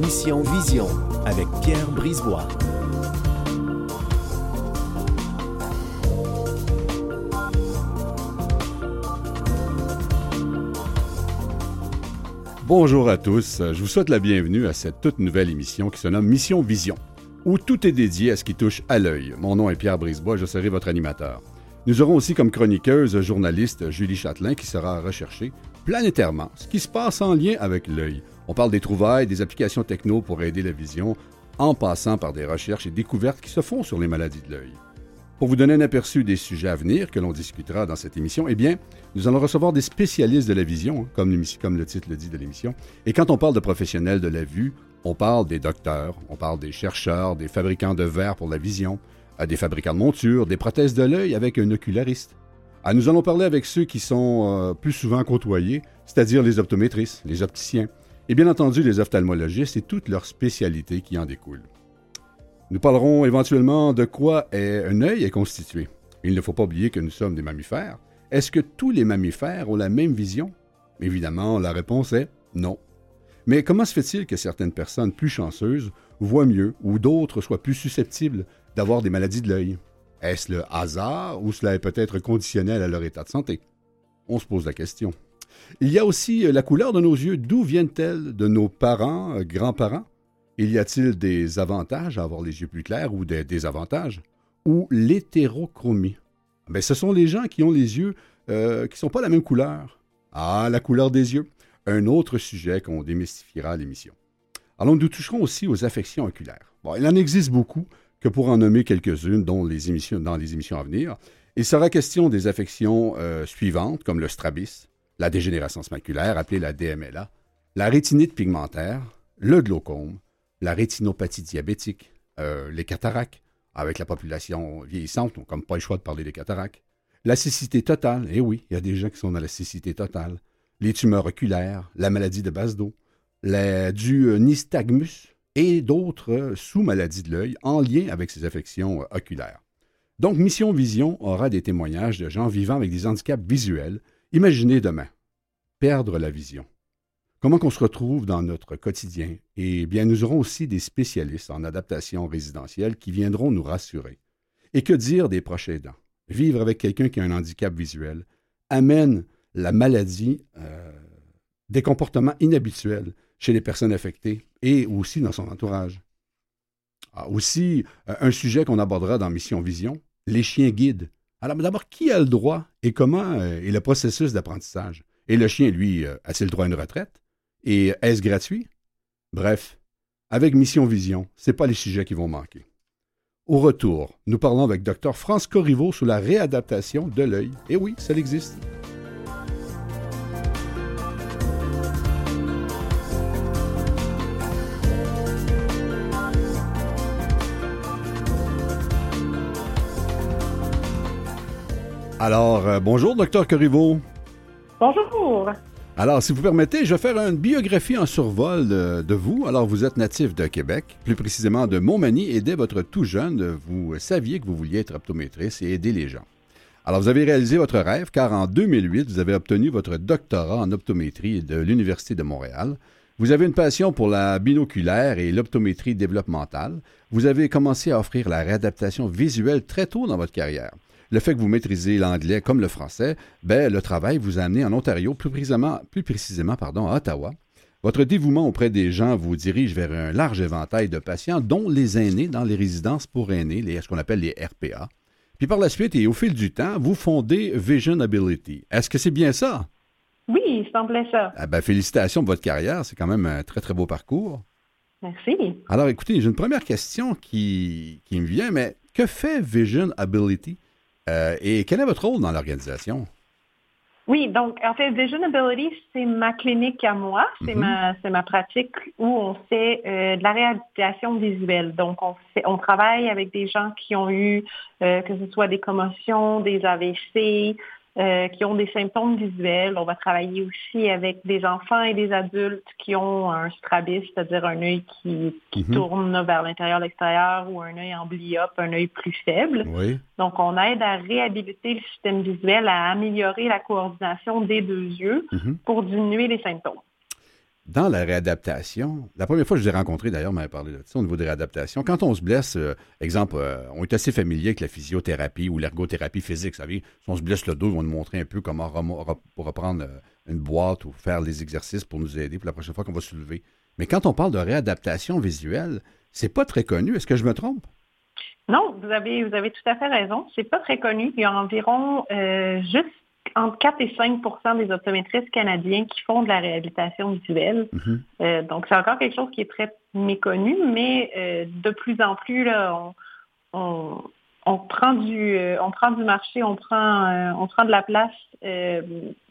Mission Vision avec Pierre Brisebois. Bonjour à tous, je vous souhaite la bienvenue à cette toute nouvelle émission qui se nomme Mission Vision, où tout est dédié à ce qui touche à l'œil. Mon nom est Pierre Brisebois, je serai votre animateur. Nous aurons aussi comme chroniqueuse journaliste Julie Châtelain qui sera rechercher planétairement ce qui se passe en lien avec l'œil. On parle des trouvailles, des applications techno pour aider la vision, en passant par des recherches et découvertes qui se font sur les maladies de l'œil. Pour vous donner un aperçu des sujets à venir que l'on discutera dans cette émission, eh bien, nous allons recevoir des spécialistes de la vision, hein, comme, le titre le dit de l'émission. Et quand on parle de professionnels de la vue, on parle des docteurs, on parle des chercheurs, des fabricants de verres pour la vision, des fabricants de montures, des prothèses de l'œil avec un oculariste. Ah, nous allons parler avec ceux qui sont euh, plus souvent côtoyés, c'est-à-dire les optométristes, les opticiens, et bien entendu les ophtalmologistes et toutes leurs spécialités qui en découlent. Nous parlerons éventuellement de quoi un œil est constitué. Il ne faut pas oublier que nous sommes des mammifères. Est-ce que tous les mammifères ont la même vision? Évidemment, la réponse est non. Mais comment se fait-il que certaines personnes plus chanceuses voient mieux ou d'autres soient plus susceptibles d'avoir des maladies de l'œil? Est-ce le hasard ou cela est peut-être conditionnel à leur état de santé? On se pose la question. Il y a aussi la couleur de nos yeux. D'où viennent-elles? De nos parents, grands-parents? Il y a-t-il des avantages à avoir les yeux plus clairs ou des désavantages? Ou l'hétérochromie? Ben, ce sont les gens qui ont les yeux euh, qui ne sont pas la même couleur. Ah, la couleur des yeux. Un autre sujet qu'on démystifiera à l'émission. Alors, nous toucherons aussi aux affections oculaires. Il en existe beaucoup, que pour en nommer quelques-unes dans les émissions à venir. Il sera question des affections euh, suivantes, comme le strabisme, la dégénérescence maculaire, appelée la DMLA, la rétinite pigmentaire, le glaucome, la rétinopathie diabétique, euh, les cataractes, avec la population vieillissante, on comme pas le choix de parler des cataractes, la cécité totale, eh oui, il y a des gens qui sont dans la cécité totale, les tumeurs oculaires, la maladie de base d'eau, du euh, nystagmus et d'autres euh, sous-maladies de l'œil en lien avec ces affections oculaires. Donc, Mission Vision aura des témoignages de gens vivant avec des handicaps visuels. Imaginez demain, perdre la vision. Comment qu'on se retrouve dans notre quotidien? Eh bien, nous aurons aussi des spécialistes en adaptation résidentielle qui viendront nous rassurer. Et que dire des proches aidants? Vivre avec quelqu'un qui a un handicap visuel amène la maladie, euh, des comportements inhabituels chez les personnes affectées et aussi dans son entourage. Ah, aussi, euh, un sujet qu'on abordera dans Mission Vision, les chiens guides. Alors d'abord, qui a le droit et comment euh, est le processus d'apprentissage? Et le chien, lui, a-t-il le droit à une retraite? Et est-ce gratuit? Bref, avec Mission Vision, ce pas les sujets qui vont manquer. Au retour, nous parlons avec Dr. France Corriveau sur la réadaptation de l'œil. Et oui, ça existe. Alors, euh, bonjour, docteur Corriveau. Bonjour. Alors, si vous permettez, je vais faire une biographie en survol de, vous. Alors, vous êtes natif de Québec, plus précisément de Montmagny, et dès votre tout jeune, vous saviez que vous vouliez être optométriste et aider les gens. Alors, vous avez réalisé votre rêve car en 2008, vous avez obtenu votre doctorat en optométrie de l'Université de Montréal. Vous avez une passion pour la binoculaire et l'optométrie développementale. Vous avez commencé à offrir la réadaptation visuelle très tôt dans votre carrière le fait que vous maîtrisez l'anglais comme le français, ben, le travail vous a amené en Ontario, plus précisément, plus précisément pardon, à Ottawa. Votre dévouement auprès des gens vous dirige vers un large éventail de patients, dont les aînés dans les résidences pour aînés, les, ce qu'on appelle les RPA. Puis par la suite et au fil du temps, vous fondez Vision Ability. Est-ce que c'est bien ça? Oui, il semblait ça. Ah ben, félicitations pour votre carrière. C'est quand même un très, très beau parcours. Merci. Alors, écoutez, j'ai une première question qui, qui me vient, mais que fait Vision Ability? Euh, et quel est votre rôle dans l'organisation? Oui, donc en fait, Vision Ability, c'est ma clinique à moi, c'est mhm. ma pratique où on fait euh, de la réhabilitation visuelle. Donc on fait, on travaille avec des gens qui ont eu euh, que ce soit des commotions, des AVC, euh, qui ont des symptômes visuels. On va travailler aussi avec des enfants et des adultes qui ont un strabisme, c'est-à-dire un œil qui, mhm. tourne vers l'intérieur, l'extérieur, ou un œil en bliope, un œil plus faible. Donc, on aide à réhabiliter le système visuel, à améliorer la coordination des deux yeux mhm. pour diminuer les symptômes. Dans la réadaptation, la première fois que je l'ai rencontré, d'ailleurs, on m'avait parlé de ça au niveau de réadaptation. Quand on se blesse, euh, exemple, euh, on est assez familier avec la physiothérapie ou l'ergothérapie physique. Savez, si on se blesse le dos, ils vont nous montrer un peu comment reprendre euh, une boîte ou faire les exercices pour nous aider pour la prochaine fois qu'on va se lever. Mais quand on parle de réadaptation visuelle, c'est pas très connu. Est-ce que je me trompe? Non, vous avez, vous avez tout à fait raison. C'est pas très connu. Il y a environ juste entre 4 et 5% des optométristes canadiens qui font de la réhabilitation visuelle. Mhm. Euh, donc, c'est encore quelque chose qui est très méconnu, mais euh, de plus en plus, là, on, prend du, euh, on prend du marché, on prend, on prend de la place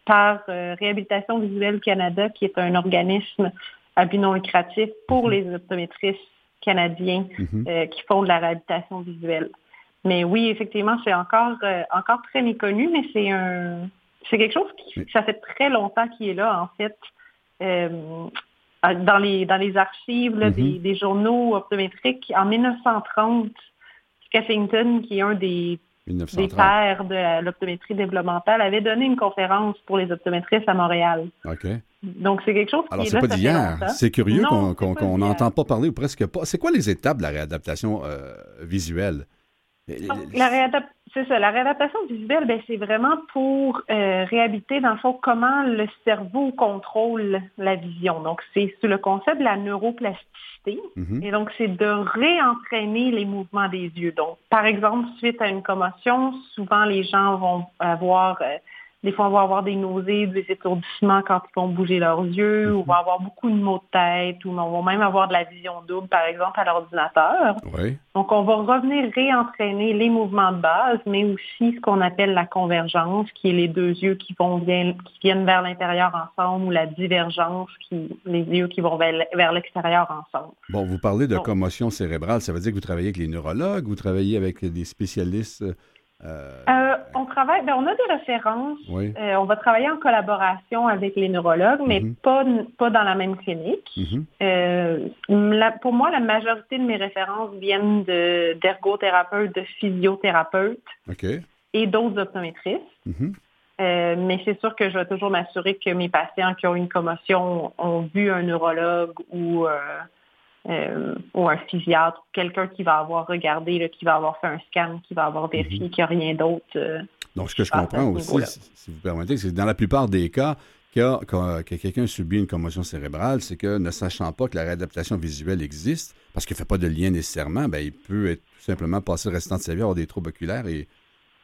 par Réhabilitation visuelle Canada, qui est un organisme à but non lucratif pour mhm. les optométristes canadiens mhm. qui font de la réhabilitation visuelle. Mais oui, effectivement, c'est encore, euh, encore très méconnu, mais c'est un c'est quelque chose qui ça fait très longtemps qu'il est là, en fait. Euh, dans les dans les archives mm-hmm. des, journaux optométriques, en 1930, Skeffington, qui est un des, des pères de l'optométrie développementale, avait donné une conférence pour les optométristes à Montréal. OK. Donc, c'est quelque chose qui Alors, c'est pas d'hier. C'est curieux qu'on n'entend pas parler ou presque pas. C'est quoi les étapes de la réadaptation euh, visuelle? La c'est ça. La réadaptation visuelle, ben, c'est vraiment pour euh, réhabiliter, dans le fond, comment le cerveau contrôle la vision. Donc, c'est le concept de la neuroplasticité. Mm-hmm. Et donc, c'est de réentraîner les mouvements des yeux. Donc, par exemple, suite à une commotion, souvent les gens vont avoir euh, des fois, on va avoir des nausées, des étourdissements quand ils vont bouger leurs yeux, ou on va avoir beaucoup de maux de tête, ou on va même avoir de la vision double, par exemple, à l'ordinateur. Donc, on va revenir réentraîner les mouvements de base, mais aussi ce qu'on appelle la convergence, qui est les deux yeux qui vont bien, qui viennent vers l'intérieur ensemble, ou la divergence, qui les yeux qui vont vers l'extérieur ensemble. Bon, vous parlez de commotion cérébrale, ça veut dire que vous travaillez avec les neurologues, vous travaillez avec des spécialistes euh, euh, on travaille, ben, on a des références. Euh, on va travailler en collaboration avec les neurologues, mais mhm. pas, pas dans la même clinique. Mhm. pour moi, la majorité de mes références viennent d'ergothérapeutes, de, physiothérapeutes et d'autres optométristes. Mhm. mais c'est sûr que je vais toujours m'assurer que mes patients qui ont une commotion ont vu un neurologue ou euh, ou un physiatre, quelqu'un qui va avoir regardé, qui va avoir fait un scan, qui va avoir vérifié mhm. qu'il n'y a rien d'autre. Euh, Donc, ce que je comprends aussi, si vous permettez, c'est que dans la plupart des cas, que, que quelqu'un subit une commotion cérébrale, c'est que ne sachant pas que la réadaptation visuelle existe, parce qu'il ne fait pas de lien nécessairement, ben, il peut être, tout simplement passer le restant de sa vie à avoir des troubles oculaires et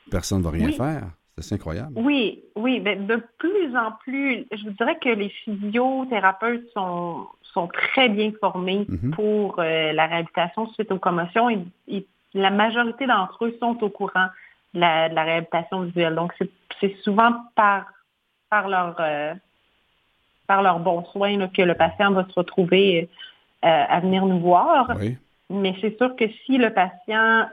personne ne va rien faire. C'est incroyable. Oui, oui. Ben, de plus en plus, je vous dirais que les physiothérapeutes sont, sont très bien formés mhm. pour euh, la réhabilitation suite aux commotions et, la majorité d'entre eux sont au courant de la, réhabilitation visuelle. Donc, c'est souvent par, par, leur, euh, par leur bon soin que le patient va se retrouver euh, à venir nous voir. Mais c'est sûr que si le patient,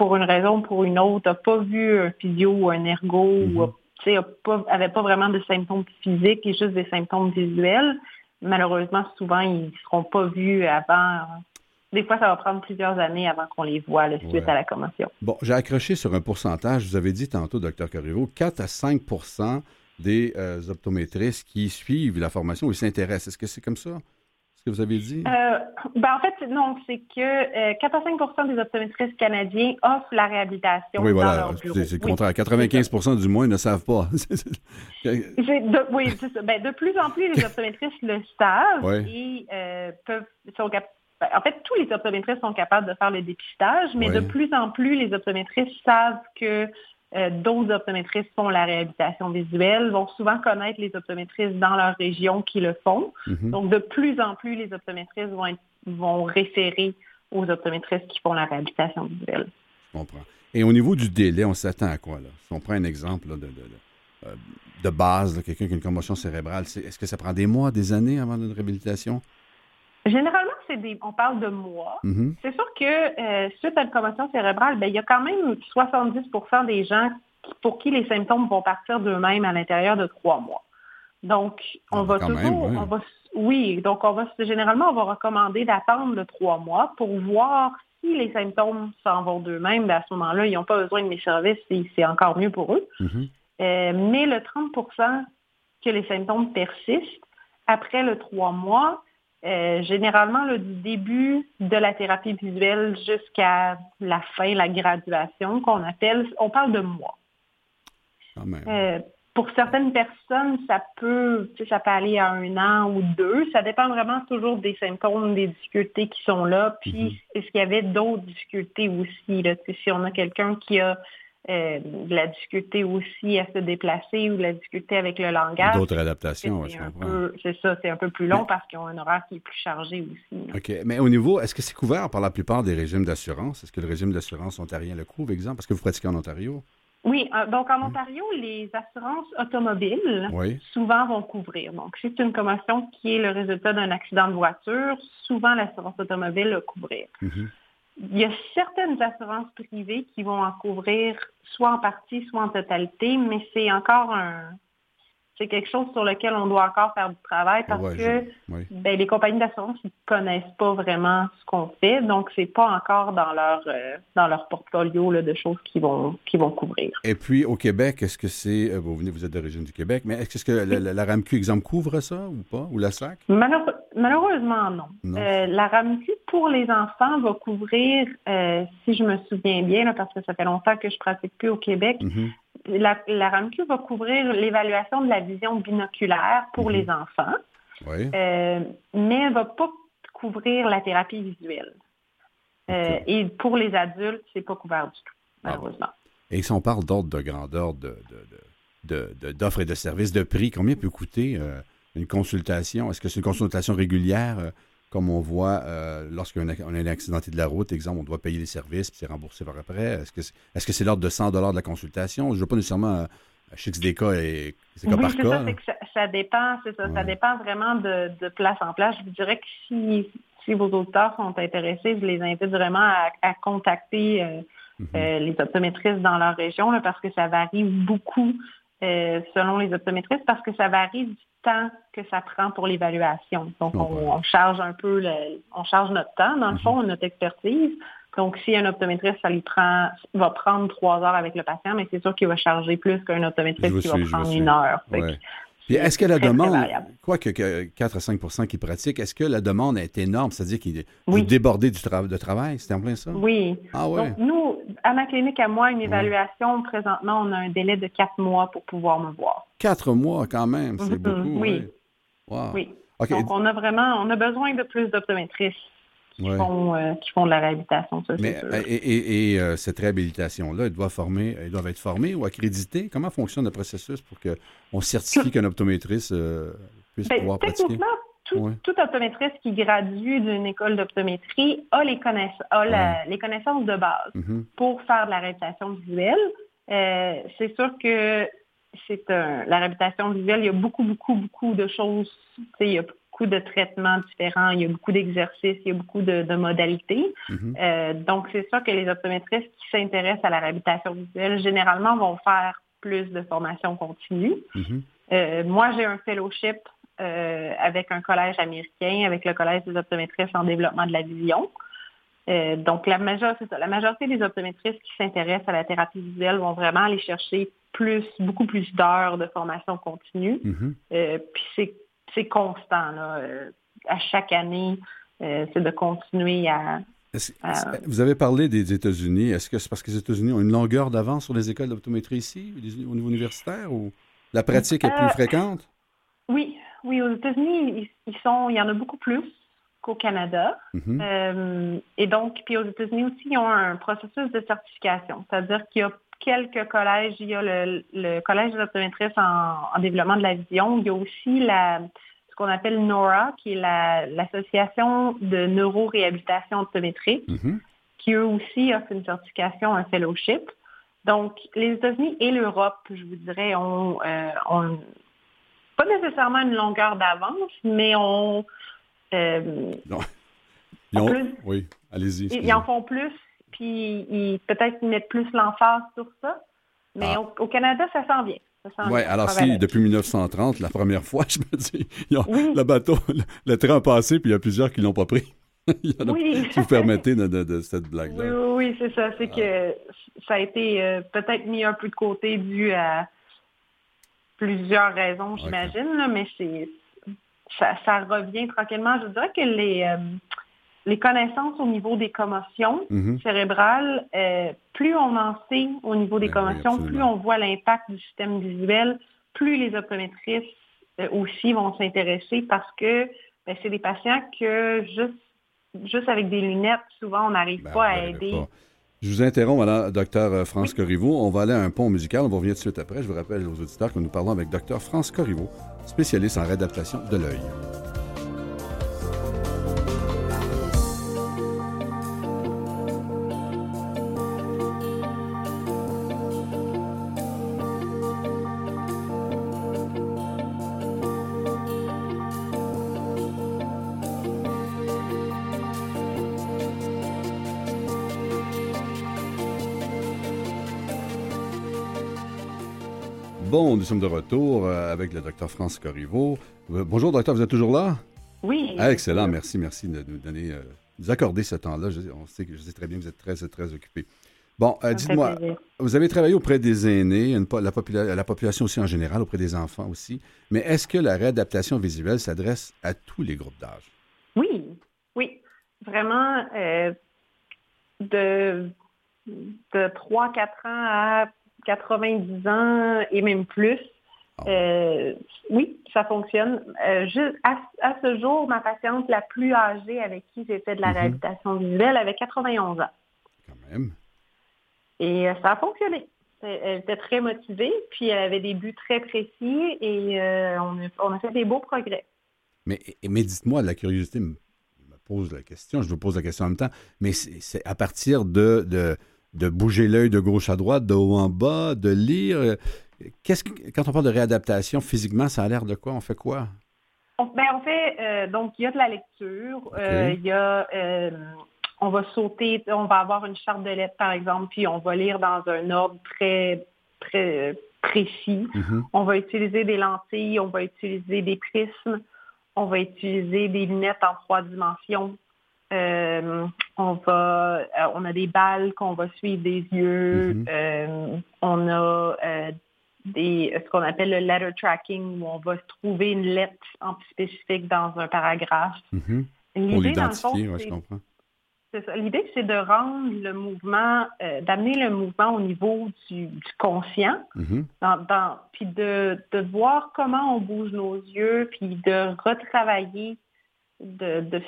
pour une raison ou pour une autre, n'a pas vu un physio ou un ergo ou n'avait mhm. pas vraiment de symptômes physiques et juste des symptômes visuels, malheureusement, souvent, ils ne seront pas vus avant. Des fois, ça va prendre plusieurs années avant qu'on les voit le suite à la commotion. Bon, j'ai accroché sur un pourcentage. Vous avez dit tantôt, Dr. Corriveau, 4 à 5% des euh, optométristes qui suivent la formation ou s'intéressent. Est-ce que c'est comme ça? Ce que vous avez dit? Euh, ben en fait, non, c'est que 4 à 5 des optométristes canadiens offrent la réhabilitation. Oui, voilà, c'est le contraire. 95% du moins ne savent pas. de, oui, ça. Ben, de plus en plus, les optométristes le savent et euh, peuvent, sont ben, en fait, tous les optométristes sont capables de faire le dépistage, mais de plus en plus, les optométristes savent que euh, d'autres optométristes font la réhabilitation visuelle, vont souvent connaître les optométristes dans leur région qui le font. Mhm. Donc, de plus en plus, les optométristes vont, vont référer aux optométristes qui font la réhabilitation visuelle. Je comprends. Et au niveau du délai, on s'attend à quoi? Là? Si on prend un exemple de, de, euh, de, base, quelqu'un qui a une commotion cérébrale, est-ce que ça prend des mois, des années avant une réhabilitation? Généralement, c'est des, on parle de mois. Mm-hmm. C'est sûr que euh, suite à une commotion cérébrale, ben, il y a quand même 70% des gens pour qui les symptômes vont partir d'eux-mêmes à l'intérieur de trois mois. Donc, on ah, va toujours, on va, oui, donc on va généralement on va recommander d'attendre le trois mois pour voir si les symptômes s'en vont d'eux-mêmes. Ben, à ce moment-là, ils n'ont pas besoin de mes services, c'est encore mieux pour eux. Mm-hmm. Euh, mais le 30% que les symptômes persistent, après le trois mois, euh, généralement le du début de la thérapie visuelle jusqu'à la fin, la graduation qu'on appelle, on parle de mois. Euh, pour certaines personnes, ça peut, ça peut aller à un an ou deux. Ça dépend vraiment toujours des symptômes, des difficultés qui sont là. Puis, mhm. est-ce qu'il y avait d'autres difficultés aussi? Là? Si on a quelqu'un qui a euh, de la difficulté aussi à se déplacer ou de la difficulté avec le langage. D'autres adaptations, je comprends. C'est ça, c'est un peu plus long parce qu'ils ont un horaire qui est plus chargé aussi. OK. Mais au niveau, est-ce que c'est couvert par la plupart des régimes d'assurance? Est-ce que le régime d'assurance ontarien le couvre, exemple? Parce que vous pratiquez en Ontario? Oui, euh, donc en Ontario, les assurances automobiles souvent vont couvrir. Donc, si c'est une commotion qui est le résultat d'un accident de voiture, souvent l'assurance automobile va couvrir. Mm-hmm. Il y a certaines assurances privées qui vont en couvrir soit en partie, soit en totalité, mais c'est encore un, c'est quelque chose sur lequel on doit encore faire du travail parce que ben, les compagnies d'assurance ne connaissent pas vraiment ce qu'on fait, donc c'est pas encore dans leur euh, dans leur portfolio de choses qui vont qui vont couvrir. Et puis au Québec, est-ce que c'est euh, vous venez vous êtes d'origine du Québec, mais est-ce que la, RAMQ exemple couvre ça ou pas ou la SAC Malheureusement non. Euh, la RAMQ pour les enfants va couvrir, si je me souviens bien, parce que ça fait longtemps que je pratique plus au Québec. Mm-hmm la, la RAMQ va couvrir l'évaluation de la vision binoculaire pour mhm. les enfants, euh, mais elle ne va pas couvrir la thérapie visuelle. Euh, et pour les adultes, c'est pas couvert du tout, ah malheureusement. Et si on parle d'ordre de grandeur d'offres et de services, de prix, combien peut coûter euh, une consultation? Est-ce que c'est une consultation régulière? Comme on voit euh, lorsqu'on a, un accidenté de la route, exemple, on doit payer les services puis c'est remboursé par après. Est-ce que c'est -ce l'ordre de 100 de la consultation? Je ne veux pas nécessairement. Je sais que c'est des cas et c'est cas par cas. Ça, ça, dépend, ça, ça dépend vraiment de, place en place. Je vous dirais que si, si vos auditeurs sont intéressés, je les invite vraiment à, contacter euh, mhm. euh, les optométristes dans leur région parce que ça varie beaucoup selon les optométristes parce que ça varie du temps que ça prend pour l'évaluation. Donc, on, charge un peu, on charge notre temps, dans le mhm. fond, notre expertise. Donc, si un optométriste, ça lui prend, va prendre trois heures avec le patient, mais c'est sûr qu'il va charger plus qu'un optométriste qui va prendre une heure. Est-ce que la demande, quoi que 4 à 5% qui pratiquent, est-ce que la demande est énorme? C'est-à-dire qu'il est débordé du de travail? C'est en plein ça? Oui. Ah Donc, nous, à ma clinique, à moi, une évaluation, présentement, on a un délai de quatre mois pour pouvoir me voir. Quatre mois quand même, c'est mm-hmm. beaucoup. Oui. Oui. Donc, on a vraiment, on a besoin de plus d'optométristes qui, font, euh, qui font de la réhabilitation. Ça, Mais, et, et, euh, cette réhabilitation-là, elle doit former, elle doit être formée ou accréditée. Comment fonctionne le processus pour qu'on certifie qu'un optométriste euh, puisse ben, pouvoir pratiquer? Tout, tout, optométriste qui gradue d'une école d'optométrie a, les, a les connaissances de base mm-hmm. pour faire de la réhabilitation visuelle. c'est sûr que c'est la réhabilitation visuelle, il y a beaucoup, beaucoup, beaucoup de choses. Il y a beaucoup de traitements différents, il y a beaucoup d'exercices, il y a beaucoup de, modalités. Mm-hmm. Euh, donc, c'est sûr que les optométristes qui s'intéressent à la réhabilitation visuelle, généralement, vont faire plus de formation continue. Mm-hmm. euh, moi, j'ai un fellowship euh, avec un collège américain, avec le Collège des optométristes en développement de la vision. Donc, la, majorité, la majorité des optométristes qui s'intéressent à la thérapie visuelle vont vraiment aller chercher plus, beaucoup plus d'heures de formation continue. Euh, puis c'est constant. Euh, à chaque année, c'est de continuer à, Vous avez parlé des États-Unis. Est-ce que c'est parce que les États-Unis ont une longueur d'avance sur les écoles d'optométrie ici, au niveau universitaire, ou la pratique est plus fréquente? Oui, oui, aux États-Unis, ils sont, il y en a beaucoup plus qu'au Canada. Mhm. Euh, et donc, puis aux États-Unis aussi, ils ont un processus de certification. C'est-à-dire qu'il y a quelques collèges. Il y a le, Collège des optométristes en, développement de la vision. Il y a aussi la, ce qu'on appelle NORA, qui est l'Association de neuroréhabilitation optométrique, mhm. qui eux aussi offrent une certification, un fellowship. Donc, les États-Unis et l'Europe, je vous dirais, ont, euh, ont pas nécessairement une longueur d'avance, mais ont euh, oui, allez-y. Ils, en font plus, puis ils peut-être mettent plus l'emphase sur ça. Mais ah. au, Canada, ça s'en vient. Oui, alors si depuis 1930, la première fois, je me dis, le bateau, le, train a passé, puis il y a plusieurs qui ne l'ont pas pris. oui. si vous permettez de, cette blague-là. Oui, oui, c'est ça. C'est ah. que ça a été euh, peut-être mis un peu de côté dû à plusieurs raisons, j'imagine, mais c'est ça, revient tranquillement. Je dirais que les, euh, les connaissances au niveau des commotions mm-hmm. cérébrales, plus on en sait au niveau des ben commotions, plus on voit l'impact du système visuel, plus les optométristes aussi vont s'intéresser parce que ben, c'est des patients que juste, juste avec des lunettes, souvent, on n'arrive ben, pas à aider. Je vous interromps, voilà, docteur euh, France Corriveau. On va aller à un pont musical. On va revenir tout de suite après. Je vous rappelle aux auditeurs que nous parlons avec docteur France Corriveau, spécialiste en réadaptation de l'œil. Bon, nous sommes de retour euh, avec le docteur France Corriveau. Euh, bonjour, docteur, vous êtes toujours là? Oui. Ah, excellent, merci, merci de nous donner, euh, nous accorder ce temps-là. Je, on sait que je sais très bien que vous êtes très, très occupé. Bon, dites-moi, vous avez travaillé auprès des aînés, la, la, population aussi en général, auprès des enfants aussi, mais est-ce que la réadaptation visuelle s'adresse à tous les groupes d'âge? Oui, oui, vraiment de, de 3-4 ans à 90 ans et même plus. Ah euh, oui, ça fonctionne. Euh, à, ce jour, ma patiente la plus âgée avec qui j'ai fait de la mhm. réhabilitation visuelle avait 91 ans. Quand même. Et euh, ça a fonctionné. Elle était très motivée, puis elle avait des buts très précis et on, a, fait des beaux progrès. Mais, mais dites-moi, la curiosité me, pose la question, je vous pose la question en même temps, mais c'est à partir de de bouger l'œil de gauche à droite, de haut en bas, de lire. Qu'est-ce quand on parle de réadaptation physiquement, ça a l'air de quoi? On fait quoi? On, ben, on fait, euh, donc, il y a de la lecture, euh, il y a, euh, on va sauter, on va avoir une charte de lettres, par exemple, puis on va lire dans un ordre très, très précis. Mm-hmm. On va utiliser des lentilles, on va utiliser des prismes, on va utiliser des lunettes en trois dimensions. Euh, on euh, a des balles qu'on va suivre des yeux. Mm-hmm. Euh, on a des, ce qu'on appelle le letter tracking, où on va trouver une lettre en spécifique dans un paragraphe. L'idée, dans le fond, je comprends. L'idée, c'est de rendre le mouvement, d'amener le mouvement au niveau du, conscient, mm-hmm. dans, puis de, de, voir comment on bouge nos yeux, puis de retravailler, de, de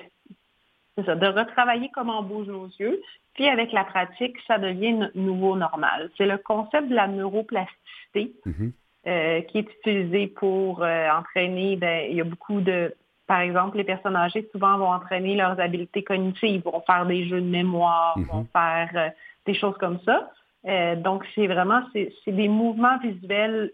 c'est ça, de retravailler comment on bouge nos yeux. Puis avec la pratique, ça devient nouveau normal. C'est le concept de la neuroplasticité mm-hmm. euh, qui est utilisé pour euh, entraîner. Ben, il y a beaucoup de, par exemple, les personnes âgées souvent vont entraîner leurs habiletés cognitives, vont faire des jeux de mémoire, mm-hmm. vont faire euh, des choses comme ça. donc c'est vraiment c'est des mouvements visuels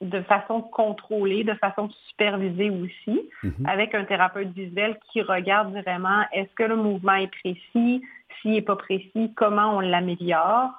de façon contrôlée, de façon supervisée aussi, mhm. avec un thérapeute visuel qui regarde vraiment est-ce que le mouvement est précis, s'il n'est pas précis, comment on l'améliore.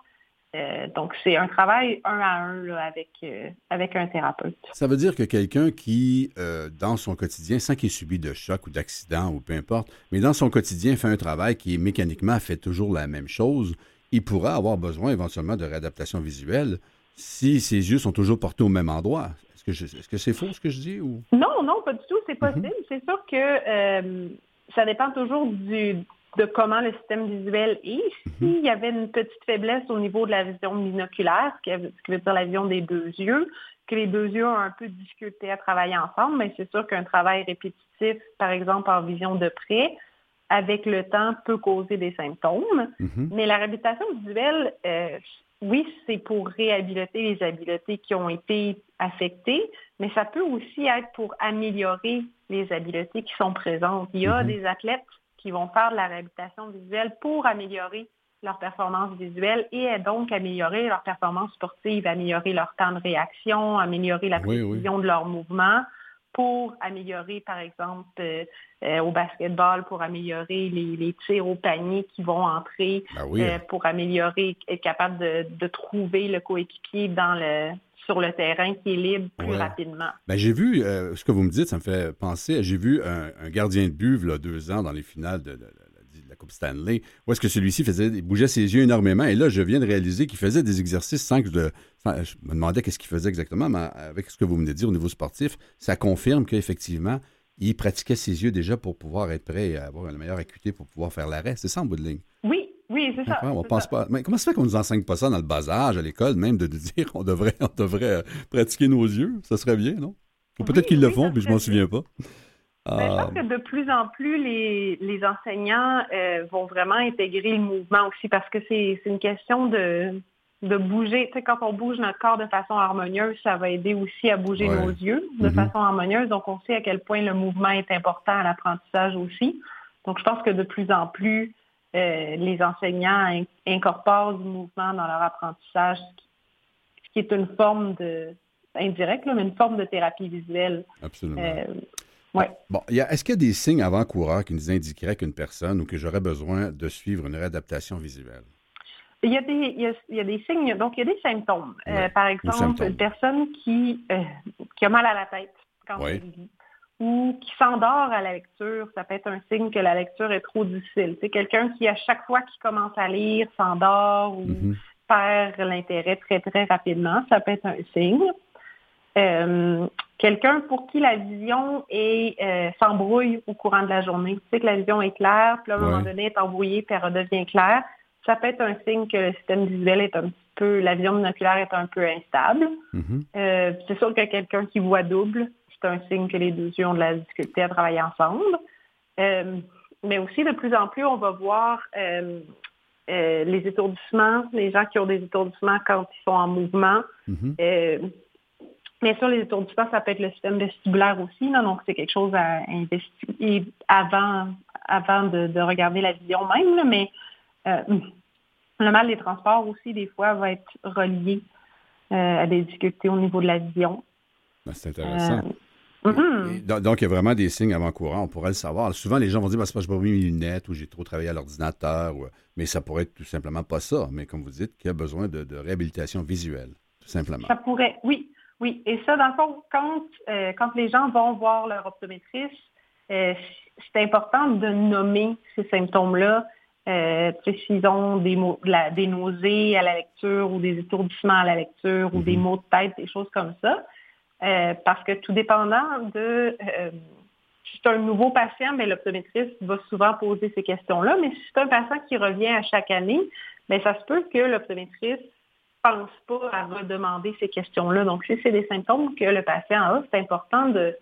Euh, donc, c'est un travail un à un avec, euh, avec un thérapeute. Ça veut dire que quelqu'un qui, euh, dans son quotidien, sans qu'il ait subi de choc ou d'accident ou peu importe, mais dans son quotidien fait un travail qui mécaniquement fait toujours la même chose, il pourra avoir besoin éventuellement de réadaptation visuelle si ses yeux sont toujours portés au même endroit. Est-ce que c'est faux ce que je dis? Ou... Non, non, pas du tout. C'est possible. Mhm. C'est sûr que euh, ça dépend toujours du, de comment le système visuel est. Mhm. S'il y avait une petite faiblesse au niveau de la vision binoculaire, ce qui veut dire la vision des deux yeux, que les deux yeux ont un peu de difficulté à travailler ensemble, mais c'est sûr qu'un travail répétitif, par exemple en vision de près, avec le temps, peut causer des symptômes. Mhm. Mais la réhabilitation visuelle, euh, oui, c'est pour réhabiliter les habiletés qui ont été affectées, mais ça peut aussi être pour améliorer les habiletés qui sont présentes. Il y a mhm. des athlètes qui vont faire de la réhabilitation visuelle pour améliorer leur performance visuelle et donc améliorer leur performance sportive, améliorer leur temps de réaction, améliorer la précision de leur mouvement pour améliorer, par exemple, euh, euh, au basketball, pour améliorer les, tirs au panier qui vont entrer, ben euh, pour améliorer, être capable de, trouver le coéquipier dans le sur le terrain qui est libre plus rapidement. Ben, j'ai vu, ce que vous me dites, ça me fait penser, j'ai vu un, gardien de but, là, deux ans, dans les finales de, la Coupe Stanley, où est-ce que celui-ci faisait, il bougeait ses yeux énormément. Et là, je viens de réaliser qu'il faisait des exercices sans que je, je me demandais qu'est-ce qu'il faisait exactement, mais avec ce que vous venez de dire au niveau sportif, ça confirme qu'effectivement, il pratiquait ses yeux déjà pour pouvoir être prêt et avoir une meilleure acuité pour pouvoir faire l'arrêt. C'est ça en bout de ligne? Oui, oui, c'est ça. on pense pas. Mais comment ça fait qu'on nous enseigne pas ça dans le bas âge, à l'école, même de dire qu'on devrait, on devrait euh, pratiquer nos yeux? Ça serait bien, non? Ou peut-être qu'ils le font, mais je m'en souviens pas. Ben, je pense ah. que de plus en plus, les, les enseignants euh, vont vraiment intégrer le mouvement aussi parce que c'est une question de, de bouger. Tu sais, quand on bouge notre corps de façon harmonieuse, ça va aider aussi à bouger nos yeux de mm-hmm. façon harmonieuse. Donc, on sait à quel point le mouvement est important à l'apprentissage aussi. Donc, je pense que de plus en plus, euh, les enseignants incorporent du mouvement dans leur apprentissage, ce qui est une forme de, indirecte, mais une forme de thérapie visuelle. Absolument. Euh, ouais. Bon, est-ce qu'il y a des signes avant-coureurs qui nous indiqueraient qu'une personne ou que j'aurais besoin de suivre une réadaptation visuelle? Il y, a des, il, y a, des signes, donc il y a des symptômes. Euh, par exemple, une personne qui, qui a mal à la tête quand elle lit ou qui s'endort à la lecture, ça peut être un signe que la lecture est trop difficile. C'est quelqu'un qui, à chaque fois qu'il commence à lire, s'endort ou mm-hmm. perd l'intérêt très, très rapidement, ça peut être un signe. Euh, quelqu'un pour qui la vision est euh, s'embrouille au courant de la journée. Tu sais que la vision est claire, puis à un moment donné, est embrouillée, puis elle redevient claire. Ça peut être un signe que le système visuel est un petit peu, la vision binoculaire est un peu instable. Mm-hmm. Euh, c'est sûr que quelqu'un qui voit double, c'est un signe que les deux yeux ont de la difficulté à travailler ensemble. Euh, mais aussi, de plus en plus, on va voir euh, euh, les étourdissements, les gens qui ont des étourdissements quand ils sont en mouvement. Mm-hmm. Bien sûr, les étourdissements, ça peut être le système vestibulaire aussi, donc c'est quelque chose à investiguer avant, avant de, regarder la vision même, mais le mal des transports aussi, des fois, va être relié à des difficultés au niveau de la vision. Ben, c'est intéressant. Mm-hmm. Donc, il y a vraiment des signes avant-courants, on pourrait le savoir. Souvent, les gens vont dire bah, c'est parce que je pas mis mes lunettes ou j'ai trop travaillé à l'ordinateur, mais ça pourrait être tout simplement pas ça. Mais comme vous dites, qu'il y a besoin de, réhabilitation visuelle, tout simplement. Ça pourrait, oui. Oui. Et ça, dans le fond, quand, euh, quand les gens vont voir leur optométriste, euh, c'est important de nommer ces symptômes-là. Euh, s'ils ont des, des nausées à la lecture ou des étourdissements à la lecture ou des mm-hmm. maux de tête, des choses comme ça. Euh, parce que tout dépendant de euh, si c'est un nouveau patient, mais l'optométriste va souvent poser ces questions-là. Mais si c'est un patient qui revient à chaque année, mais ça se peut que l'optométriste pense pas à redemander ces questions-là. Donc, si c'est des symptômes que le patient a, c'est important de,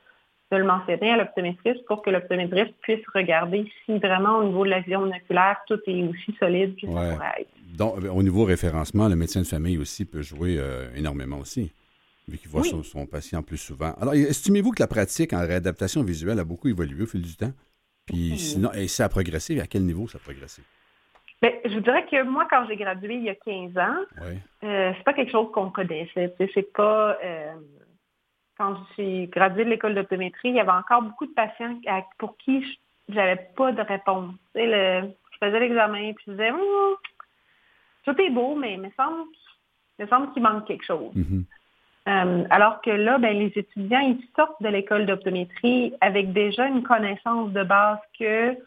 le mentionner à l'optométriste pour que l'optométriste puisse regarder si vraiment au niveau de la vision monoculaire, tout est aussi solide que ça pourrait être. Donc, au niveau référencement, le médecin de famille aussi peut jouer euh, énormément aussi vu qu'il voit son, patient plus souvent. Alors, estimez-vous que la pratique en réadaptation visuelle a beaucoup évolué au fil du temps? Puis sinon, et ça a progressé, à quel niveau ça a progressé? Bien, je vous dirais que moi, quand j'ai gradué il y a 15 ans, euh, c'est pas quelque chose qu'on connaissait. C'est pas euh, quand j'ai gradué de l'école d'optométrie, il y avait encore beaucoup de patients pour qui j'avais pas de réponse. je faisais l'examen puis je disais hum, tout est beau, mais il me semble, me semble qu'il manque quelque chose. Mm-hmm. Euh, alors que là, ben, les étudiants, ils sortent de l'école d'optométrie avec déjà une connaissance de base que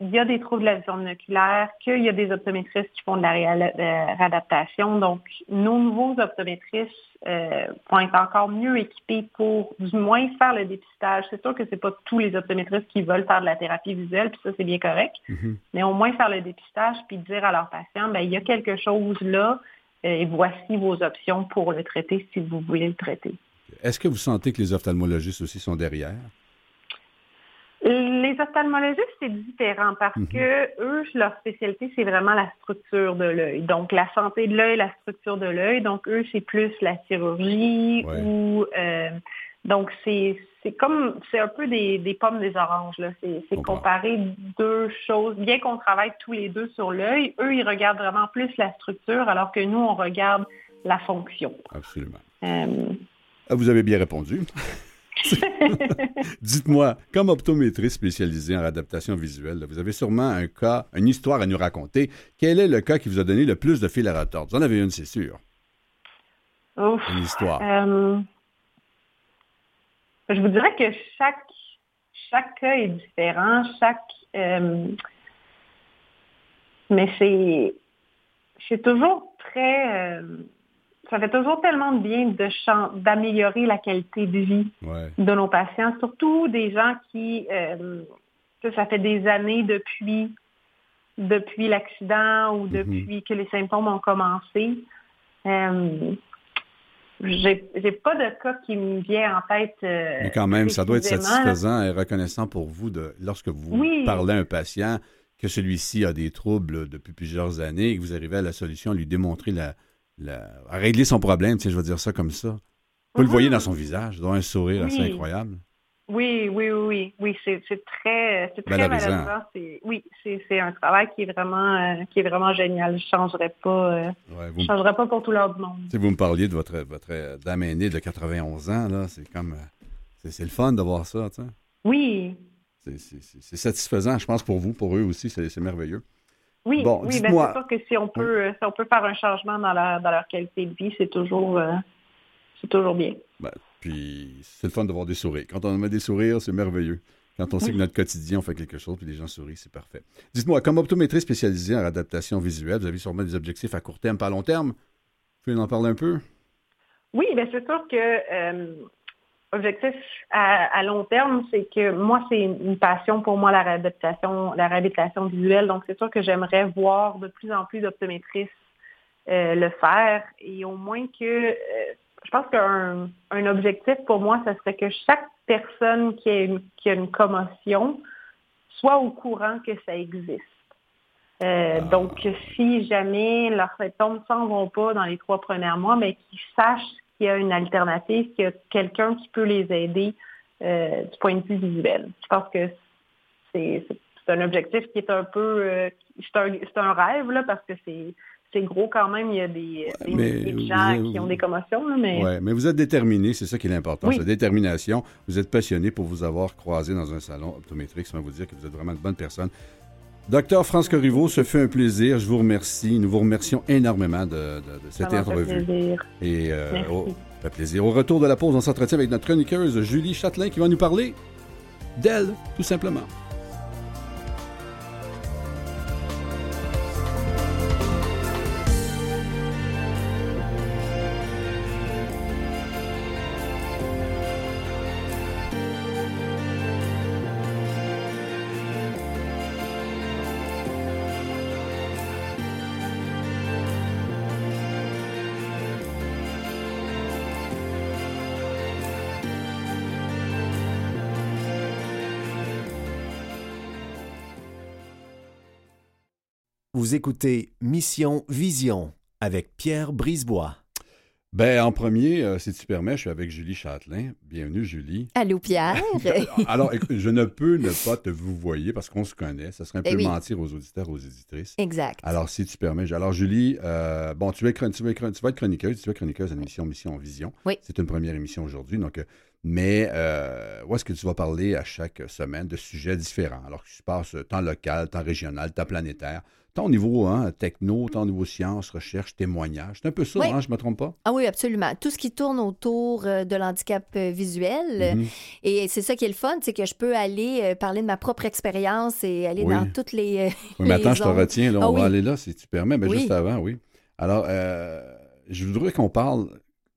il y a des troubles de la vision binoculaire, qu'il y a des optométristes qui font de la euh, réadaptation. Donc, nos nouveaux optométristes euh, vont être encore mieux équipés pour du moins faire le dépistage. C'est sûr que c'est pas tous les optométristes qui veulent faire de la thérapie visuelle, puis ça, c'est bien correct. Mm-hmm. Mais au moins faire le dépistage, puis dire à leurs patients, ben, il y a quelque chose là, et voici vos options pour le traiter si vous voulez le traiter. Est-ce que vous sentez que les ophtalmologistes aussi sont derrière? Les ophtalmologistes, c'est différent parce mhm. que eux, leur spécialité, c'est vraiment la structure de l'œil. Donc, la santé de l'œil, la structure de l'œil. Donc, eux, c'est plus la chirurgie ou euh, donc c'est c'est comme, c'est un peu des, des, pommes des oranges. C'est comparer deux choses. Bien qu'on travaille tous les deux sur l'œil, eux, ils regardent vraiment plus la structure, alors que nous, on regarde la fonction. Absolument. Euh, ah, vous avez bien répondu. Dites-moi, comme optométriste spécialisé en adaptation visuelle, vous avez sûrement un cas, une histoire à nous raconter. Quel est le cas qui vous a donné le plus de fil à retordre? Vous en avez une, c'est sûr. une histoire. Euh, je vous dirais que chaque, chaque cas est différent, chaque. Euh, mais c'est, c'est toujours très. Euh, ça fait toujours tellement de bien de d'améliorer la qualité de vie de nos patients, surtout des gens qui, euh, ça fait des années depuis, depuis l'accident ou mm-hmm. depuis que les symptômes ont commencé. Euh, j'ai pas de cas qui me vient en tête. Euh, Mais quand même, ça doit être satisfaisant et reconnaissant pour vous de, lorsque vous parlez à un patient que celui-ci a des troubles depuis plusieurs années et que vous arrivez à la solution, à lui démontrer la, à régler son problème, tu sais, je vais dire ça comme ça. Vous le voyez dans son visage, dans un sourire assez incroyable. Oui, oui, oui, oui, c'est très, c'est très valorisant. Oui, c'est un travail qui est vraiment, euh, qui est vraiment génial. Je changerais pas, euh, changerais pas pour tout l'ordre du monde. Si vous me parliez de votre, votre dame aînée de 91 ans, là, c'est comme, euh, c'est le fun de voir ça, tu sais. Oui. C'est satisfaisant, je pense, pour vous, pour eux aussi, c'est merveilleux. Oui, bon, oui ben c'est sûr que si on peut, si on peut faire un changement dans, dans leur qualité de vie, c'est toujours, c'est toujours bien. Ben, puis c'est le fun de voir des sourires. Quand on met des sourires, c'est merveilleux. Quand on sait que notre quotidien, on fait quelque chose, puis les gens sourient, c'est parfait. Dites-moi, comme optométriste spécialisé en adaptation visuelle, vous avez sûrement des objectifs à court terme, pas à long terme? Vous pouvez en parler un peu? Oui, bien c'est sûr que euh, objectif à, long terme, c'est que moi, c'est une passion pour moi, la réadaptation, la réhabilitation visuelle. Donc, c'est sûr que j'aimerais voir de plus en plus d'optométristes euh, le faire et au moins que euh, je pense qu'un un objectif pour moi, ce serait que chaque personne qui a une, qui a une commotion soit au courant que ça existe. Euh, ah. Donc, si jamais leurs symptômes ne s'en vont pas dans les trois premiers mois, mais qu'ils sachent qu'il y a une alternative, qu'il y a quelqu'un qui peut les aider euh, du point de vue visuel. Je pense que c'est un objectif qui est un peu... Euh, c'est un, un, rêve, là, parce que c'est gros quand même. Il y a des, gens qui ont des commotions. mais... Oui, mais vous êtes déterminé, c'est ça qui est important, c'est détermination. Vous êtes passionné pour vous avoir croisé dans un salon optométrique. Ça va vous dire que vous êtes vraiment une bonne personne. Docteur France Corriveau, ce fut un plaisir. Je vous remercie. Nous vous remercions énormément de, cette interview. Plaisir. Et euh, au, fait plaisir. Au retour de la pause, on s'entretient avec notre chroniqueuse Julie Châtelain qui va nous parler d'elle, tout simplement. Vous écoutez Mission Vision avec Pierre Brisebois. Ben, en premier, euh, si tu permets, je suis avec Julie Châtelain. Bienvenue, Julie. Allô, Pierre. Alors, je ne peux ne pas te vous voyer parce qu'on se connaît. Ça serait un eh peu mentir aux auditeurs, aux éditrices. Exact. Alors, si tu permets. Alors, Julie, euh, bon, tu, es, tu, vas, tu, vas, être chroniqueuse. Tu es chroniqueuse à l'émission Mission Vision. Oui. C'est une première émission aujourd'hui. Donc, euh, mais où est-ce que tu vas parler à chaque semaine de sujets différents? Alors, qui se passe tant local, tant régional, tant planétaire tant au niveau hein, techno, tant au niveau sciences, recherche, témoignage. C'est un peu ça, hein, je ne me trompe pas? Ah oui, absolument. Tout ce qui tourne autour euh, de l'handicap euh, visuel. Mhm. Et c'est ça qui est le fun, c'est que je peux aller euh, parler de ma propre expérience et aller dans toutes les. oui, mais attends, je te retiens. Là, on ah va aller là si tu permets, mais juste avant, oui. Alors, je voudrais qu'on parle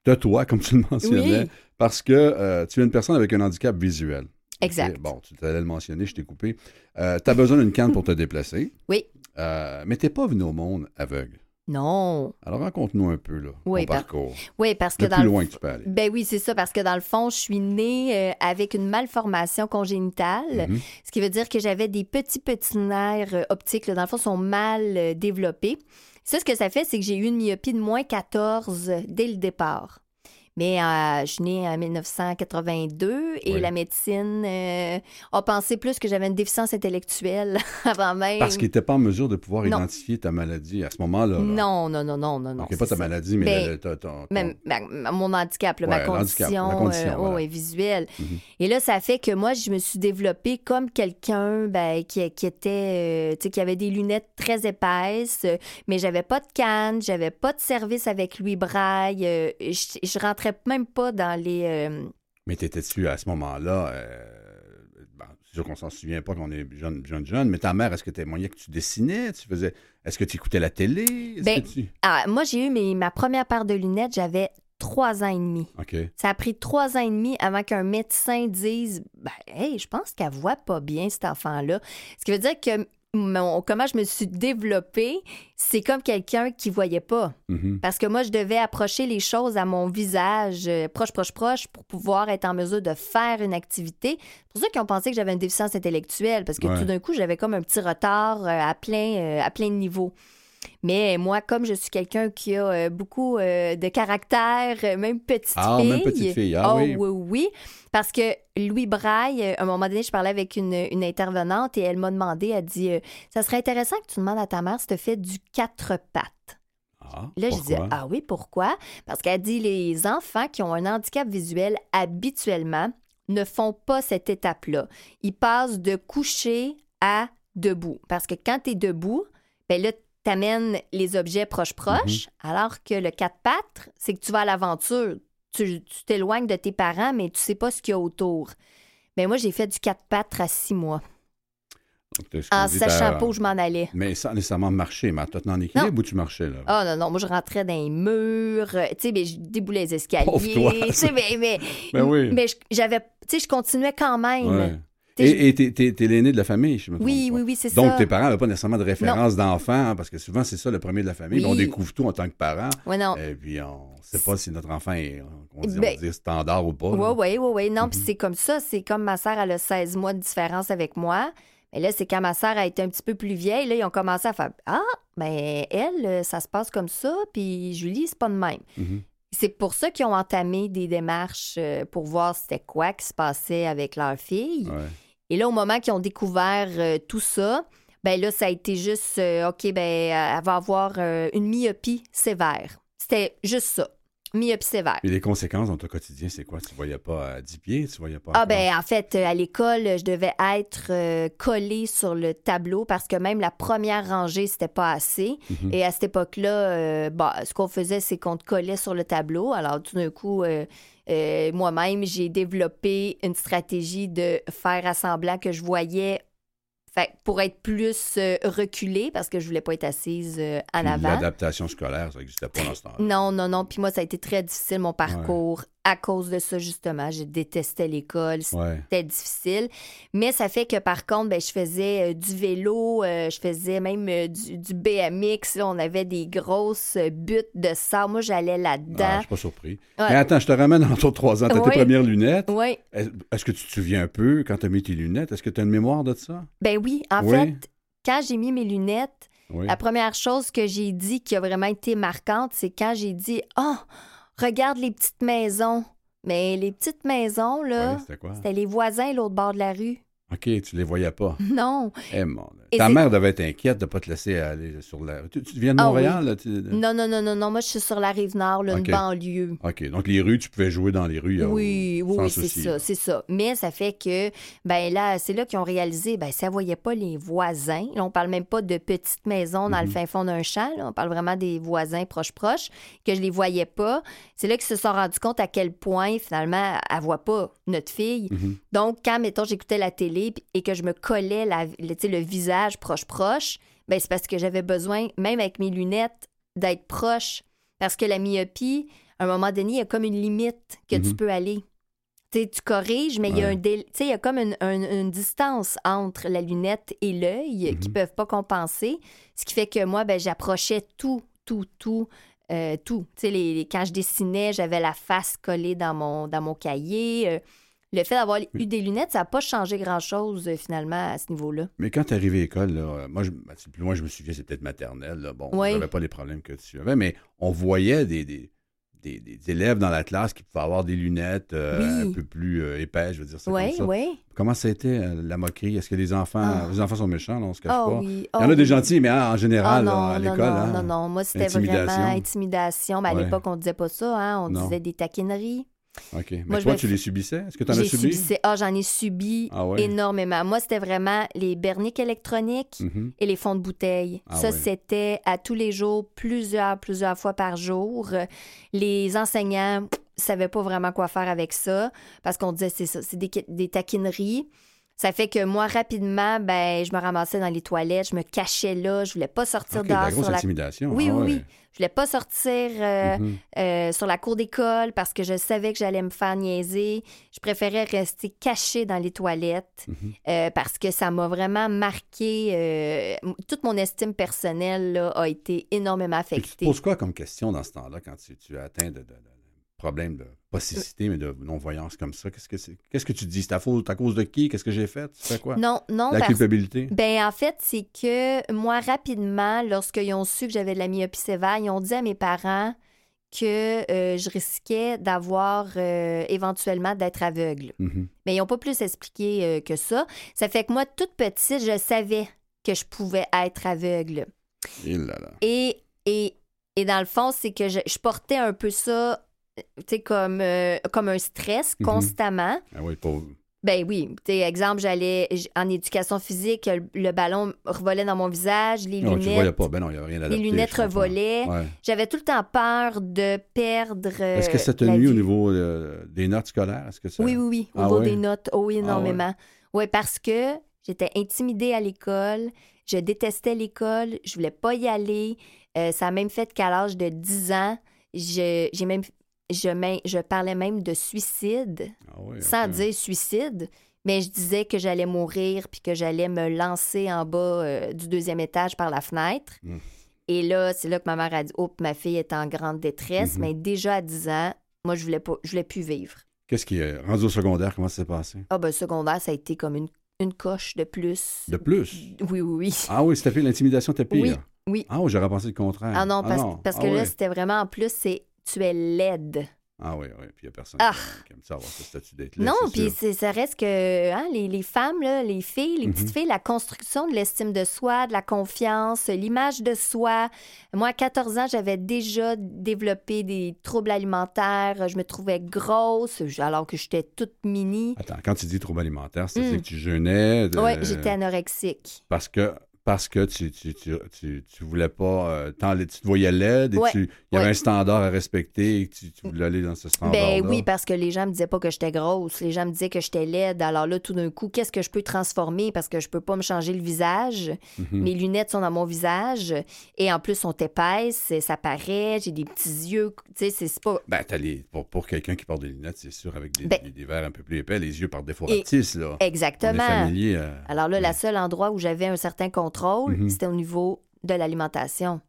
de toi, comme tu le mentionnais, parce que tu es une personne avec un handicap visuel. Exact. Bon, tu allais le mentionner, je t'ai coupé. tu as besoin d'une canne pour te déplacer. Oui. Euh, mais t'es pas venu au monde aveugle. Non. Alors raconte-nous un peu là, oui, ton parcours. Oui, parce que le dans plus loin que tu peux aller. Ben oui, c'est ça, parce que dans le fond, je suis née euh, avec une malformation congénitale, mm-hmm. ce qui veut dire que j'avais des petits petits nerfs euh, optiques, dans le fond, sont mal développés. Ça, ce que ça fait, c'est que j'ai eu une myopie de moins 14 dès le départ. Mais euh, je suis née en 1982 et la médecine euh, a pensé plus que j'avais une déficience intellectuelle avant même. Parce qu'il n'était pas en mesure de pouvoir identifier ta maladie à ce moment-là. Non, non, non, non, non. pas ta maladie, mais ben, mon handicap, ma condition, euh, visuelle. Mhm. Et là, ça fait que moi, je me suis développée comme quelqu'un ben, qui, qui, était, tu sais, qui avait des lunettes très épaisses, mais j'avais pas de canne, j'avais pas de service avec Louis Braille. je, je rentrais même pas dans les. Euh, Mais t'étais-tu à ce moment-là. Euh, c'est sûr qu'on s'en souvient pas qu'on est jeune, jeune, jeune, mais ta mère, est-ce que tu moyen que tu dessinais? Tu faisais. Est-ce que tu écoutais la télé? Ben, tu- Ah, moi, j'ai eu mes- ma première paire de lunettes, j'avais trois ans et demi. Ça a pris trois ans et demi avant qu'un médecin dise ben, Hey, je pense qu'elle voit pas bien, cet enfant-là. Ce qui veut dire que mon- comment je me suis développée, c'est comme quelqu'un qui voyait pas. Mhm. Parce que moi, je devais approcher les choses à mon visage, euh, proche, proche, proche, pour pouvoir être en mesure de faire une activité. C'est pour ça qu'ils ont pensé que j'avais une déficience intellectuelle, parce que Ouais. tout d'un coup, j'avais comme un petit retard euh, à plein, euh, à plein de niveaux. Mais moi, comme je suis quelqu'un qui a euh, beaucoup euh, de caractère, euh, même petite Ah, fille. même petite fille, ah oh, oui. oui, oui. Parce que Louis Braille, à un moment donné, je parlais avec une, une intervenante et elle m'a demandé, elle dit Ça serait intéressant que tu demandes à ta mère si tu fait du quatre pattes. Ah, Là, je pourquoi? disais, ah oui, pourquoi? Parce qu'elle dit, les enfants qui ont un handicap visuel, habituellement, ne font pas cette étape-là. Ils passent de coucher à debout. Parce que quand tu es debout, ben là, tu amènes les objets proches-proches, alors que le quatre pattes, c'est que tu vas à l'aventure. Tu t'éloignes de tes parents, mais tu sais pas ce qu'il y a autour. Ben moi, j'ai fait du quatre pattes à six mois, Donc, en sachant pas où je m'en allais. Mais sans nécessairement marcher, mais toi, en équilibre ou tu marchais, là? Ah non, non, moi je rentrais dans les murs, euh, tu sais, mais je déboulais les escaliers. Tu sais, mais, mais, Ben oui. mais j'avais, tu sais, je continuais quand même. Ouais. Tu Et t'es- t'es l'aîné de la famille, je me oui, pas. oui, oui, c'est Donc, ça. tes parents n'avaient pas nécessairement de référence d'enfant, hein, parce que souvent, c'est ça le premier de la famille. Oui. On découvre tout en tant que parent. Ouais, non. Et puis, on ne sait pas si notre enfant est, on dit, Ben- on dit standard ou pas. Oui, oui, oui, oui. Non, puis Mhm. c'est comme ça. C'est comme ma sœur, elle a 16 mois de différence avec moi. Mais là, c'est quand ma sœur a été un petit peu plus vieille, là, ils ont commencé à faire Ah, ben elle, euh, ça se passe comme ça, puis Julie, c'est pas de même. Mhm. C'est pour ça qu'ils ont entamé des démarches euh, pour voir c'était quoi qui se passait avec leur fille. Ouais. Et là, au moment qu'ils ont découvert euh, tout ça, ben là, ça a été juste, euh, OK, ben, elle va avoir euh, une myopie sévère. C'était juste ça. Sévère. Et les conséquences dans ton quotidien, c'est quoi? Tu ne voyais pas à 10 pieds? Tu voyais pas à Ah ben en fait euh, à l'école je devais être euh, collée sur le tableau parce que même la première rangée c'était pas assez Mhm. et à cette époque-là euh, bah, ce qu'on faisait c'est qu'on te collait sur le tableau alors tout d'un coup euh, euh, moi-même j'ai développé une stratégie de faire à semblant que je voyais fait, pour être plus euh, reculée parce que je voulais pas être assise euh, en Puis avant. L'adaptation scolaire, ça n'existait pas dans ce temps-là. Non, non, non. Puis moi, ça a été très difficile, mon parcours, à cause de ça, justement. Je détestais l'école. Ouais. C'était difficile. Mais ça fait que, par contre, ben, je faisais euh, du vélo, euh, je faisais même euh, du, du BMX. là. on avait des grosses buttes de sable. Moi, j'allais Ah, là-dedans. je suis pas surpris. Ouais. Mais attends, je te ramène en ton trois ans. Tu as Oui. tes premières lunettes. oui. Est- Est-ce que tu te souviens un peu quand tu as mis tes lunettes? Est-ce que tu as une mémoire de ça? Ben oui. En Oui. fait, quand j'ai mis mes lunettes, Oui. La première chose que j'ai dit qui a vraiment été marquante, c'est quand j'ai dit Oh, regarde les petites maisons. Mais les petites maisons, là, Ouais, c'était les voisins l'autre bord de la rue. OK, tu les voyais pas. Non. Eh, mon... Ta mère devait être inquiète de ne pas te laisser aller sur la... Tu, tu viens de Ah Montréal? là, tu- Non, non, non, non, non. Moi, je suis sur la rive nord, là, une banlieue. OK, donc les rues, tu pouvais jouer dans les rues. Oui, oui, oui, c'est ça, c'est ça. Mais ça fait que, ben là, c'est là qu'ils ont réalisé, ben ça voyait pas les voisins. Là, on parle même pas de petites maisons dans le Mhm. fin fond d'un champ. là. On parle vraiment des voisins proches proches que je les voyais pas. C'est là qu'ils se sont rendus compte à quel point finalement elle voit pas notre fille. Mhm. Donc quand mettons j'écoutais la télé et que je me collais la, le, visage proche proche, ben c'est parce que j'avais besoin, même avec mes lunettes, d'être proche. Parce que la myopie, à un moment donné, il y a comme une limite que tu Mhm. peux aller. Tu corriges, mais il y a un il y a comme une, un- une distance entre la lunette et l'œil qui Mhm. peuvent pas compenser. Ce qui fait que moi, ben, j'approchais tout, tout, tout, euh, tout. Les, les- quand je dessinais, j'avais la face collée dans mon, dans mon cahier. Euh, le fait d'avoir eu des lunettes, ça n'a pas changé grand-chose euh, finalement à ce niveau-là. Mais quand tu es arrivé à l'école, là, euh, moi, je, ben, plus loin, je me souviens, c'est peut-être maternelle. Là, bon, Oui. j'avais pas les problèmes que tu avais, mais on voyait des, des, des- des élèves dans la classe qui pouvaient avoir des lunettes euh, Oui. un peu plus euh, épaisses, je veux dire ça Oui, comme ça. oui. Comment ça a été la moquerie? Est-ce que les enfants, Ah. les enfants sont méchants, là, on se cache Oh pas? oui. Il y en a des oui. gentils, mais hein, en Ah général, non, à l'école, non, hein, non, non. Moi, c'était Intimidation. vraiment intimidation. Mais à Ouais. l'époque, on disait pas ça. Hein? On Non. disait des taquineries. OK. Mais Moi, toi, tu les subissais? Est-ce que tu en as subi? Ah, j'en ai subi Ah ouais? énormément. Moi, c'était vraiment les berniques électroniques Mhm. et les fonds de bouteille. Ah ça, ouais. c'était à tous les jours, plusieurs, plusieurs fois par jour. Les enseignants ne savaient pas vraiment quoi faire avec ça parce qu'on disait c'est ça, c'est des, des taquineries. Ça fait que moi, rapidement, ben, je me ramassais dans les toilettes, je me cachais là, je voulais pas sortir OK, de dehors la grosse sur la intimidation. Oui, ah oui, ouais. oui. Je voulais pas sortir euh, Mhm. euh, sur la cour d'école parce que je savais que j'allais me faire niaiser. Je préférais rester cachée dans les toilettes Mhm. euh, parce que ça m'a vraiment marqué. toute mon estime personnelle là, a été énormément Puis tu te affectée. poses quoi comme question dans ce temps-là quand tu, tu es atteint de, de, de- de problèmes de pas cécité, mais de non-voyance comme ça? Qu'est-ce que c'est? Qu'est-ce que tu dis? C'est ta faute à cause de qui? Qu'est-ce que j'ai fait? Tu fais quoi? Non, non, La parce culpabilité? Ben, en fait, c'est que moi, rapidement, lorsqu'ils ont su que j'avais de la myopie sévère, ils ont dit à mes parents que euh, je risquais d'avoir euh, éventuellement d'être aveugle. Mhm. Mais ils n'ont pas plus expliqué euh, que ça. Ça fait que moi, toute petite, je savais que je pouvais être aveugle. Et là là. Et, et, et dans le fond, c'est que je, je portais un peu ça, tu comme, euh, comme un stress Mhm. constamment. Ah oui, pauvre. Ben oui, tu exemple, j'allais en éducation physique, le, le ballon revolait dans mon visage, les Non, voyais lunettes, pas. Ben non, n'y a rien les lunettes revolaient. Ouais. J'avais tout le temps peur de perdre. euh, Est-ce que ça la nuit au niveau euh, des notes scolaires? Que ça... Oui, oui, oui, au Ah niveau ouais? des notes, oh, oui, Ah énormément. oui, parce que j'étais intimidée à l'école, je détestais l'école, je voulais pas y aller. Euh, ça a même fait qu'à l'âge de 10 ans, j'ai même, je, je parlais même de suicide, Ah oui, sans dire suicide, mais je disais que j'allais mourir puis que j'allais me lancer en bas euh, du deuxième étage par la fenêtre. Mm. Et là, c'est là que ma mère a dit Oh, ma fille est en grande détresse, Mhm. mais déjà à 10 ans, moi, je voulais pas, je voulais plus vivre. Qu'est-ce qui est rendu au secondaire? Comment ça s'est passé? Ah, ben, secondaire, ça a été comme une, une coche de plus. De plus? Oui, oui, oui. Ah oui, c'était pire. L'intimidation était pire? Oui, oui. Ah oui, j'aurais pensé le contraire. Ah non, parce, parce que Ah là, oui. c'était vraiment en plus, c'est tu es laide. Ah oui, oui. Puis il n'y a personne Ah. qui, aime ça avoir ce statut d'être là. non, c'est puis c'est- ça reste que hein, les, les femmes, là, les filles, les petites filles, la construction de l'estime de soi, de la confiance, l'image de soi. Moi, à 14 ans, j'avais déjà développé des troubles alimentaires. Je me trouvais grosse alors que j'étais toute mini. Attends, quand tu dis trouble alimentaire, c'est-à-dire Mm. que tu jeûnais? de- Oui, j'étais anorexique. Parce que, parce que tu, tu, tu, tu, tu voulais pas... euh, tu te voyais laide et Ouais, tu, il y avait ouais. un standard à respecter et que tu, voulais aller dans ce standard Ben oui, parce que les gens me disaient pas que j'étais grosse. Les gens me disaient que j'étais laide. Alors là, tout d'un coup, qu'est-ce que je peux transformer parce que je peux pas me changer le visage? Mhm. Mes lunettes sont dans mon visage et en plus sont épaisses, ça paraît, j'ai des petits yeux, tu sais, c'est pas Ben, t'as les- pour, pour quelqu'un qui porte des lunettes, c'est sûr, avec des, Ben- des, des verres un peu plus épais, les yeux par défaut Et- rapetissent, là. On est exactement. familier. euh, Alors là, le ouais. seul endroit où j'avais un certain contrôle, Mhm. c'était au niveau de l'alimentation.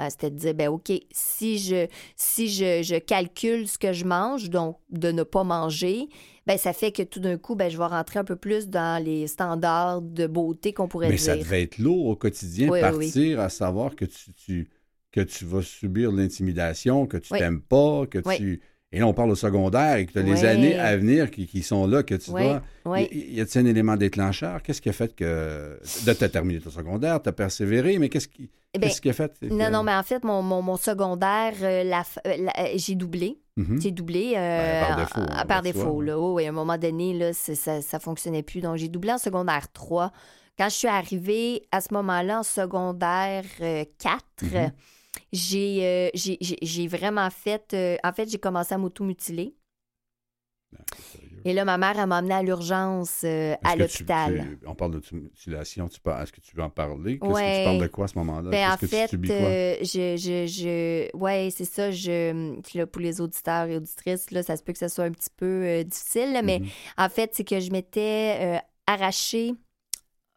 Euh, C'était de dire, ben OK, si je si je, je calcule ce que je mange, donc de ne pas manger, ben ça fait que tout d'un coup, ben je vais rentrer un peu plus dans les standards de beauté qu'on pourrait Mais dire. ça devait être lourd au quotidien, Oui, oui, partir à savoir que tu, tu- que tu vas subir de l'intimidation, que tu t'aimes pas, que tu... Et là, on parle au secondaire et que tu as les Oui. années à venir qui, qui sont là, que tu dois... oui. Y, y a-t-il un élément déclencheur? Qu'est-ce qui a fait que... De t'as terminé ton secondaire, t'as persévéré, mais qu'est-ce qui, Eh ben, qu'est-ce qui a fait? que- Non, non, mais en fait, mon, mon, mon secondaire, euh, la euh, la- euh, j'ai doublé. Mhm. J'ai doublé euh, Ben, par défaut, en- on par de défaut. là. Oh, et à un moment donné, là, c'est- ça ne fonctionnait plus. Donc, j'ai doublé en secondaire 3. Quand je suis arrivée à ce moment-là en secondaire euh, 4, Mhm. J'ai, euh, j'ai, j'ai- j'ai vraiment fait... euh, en fait, j'ai commencé à m'automutiler. C'est sérieux. Et là, ma mère, elle m'a emmenée à l'urgence euh, à que tu- l'hôpital. tu- on parle de mutilation, tu parles- est-ce que tu veux en parler? Qu'est-ce que Ouais. tu parles de quoi à ce moment-là? Ben, en que fait, tu subis quoi? euh, je, je, je, ouais, c'est ça. Je, puis là, pour les auditeurs et auditrices, là, ça se peut que ce soit un petit peu euh, difficile, là, mais Mhm. en fait, c'est que je m'étais arraché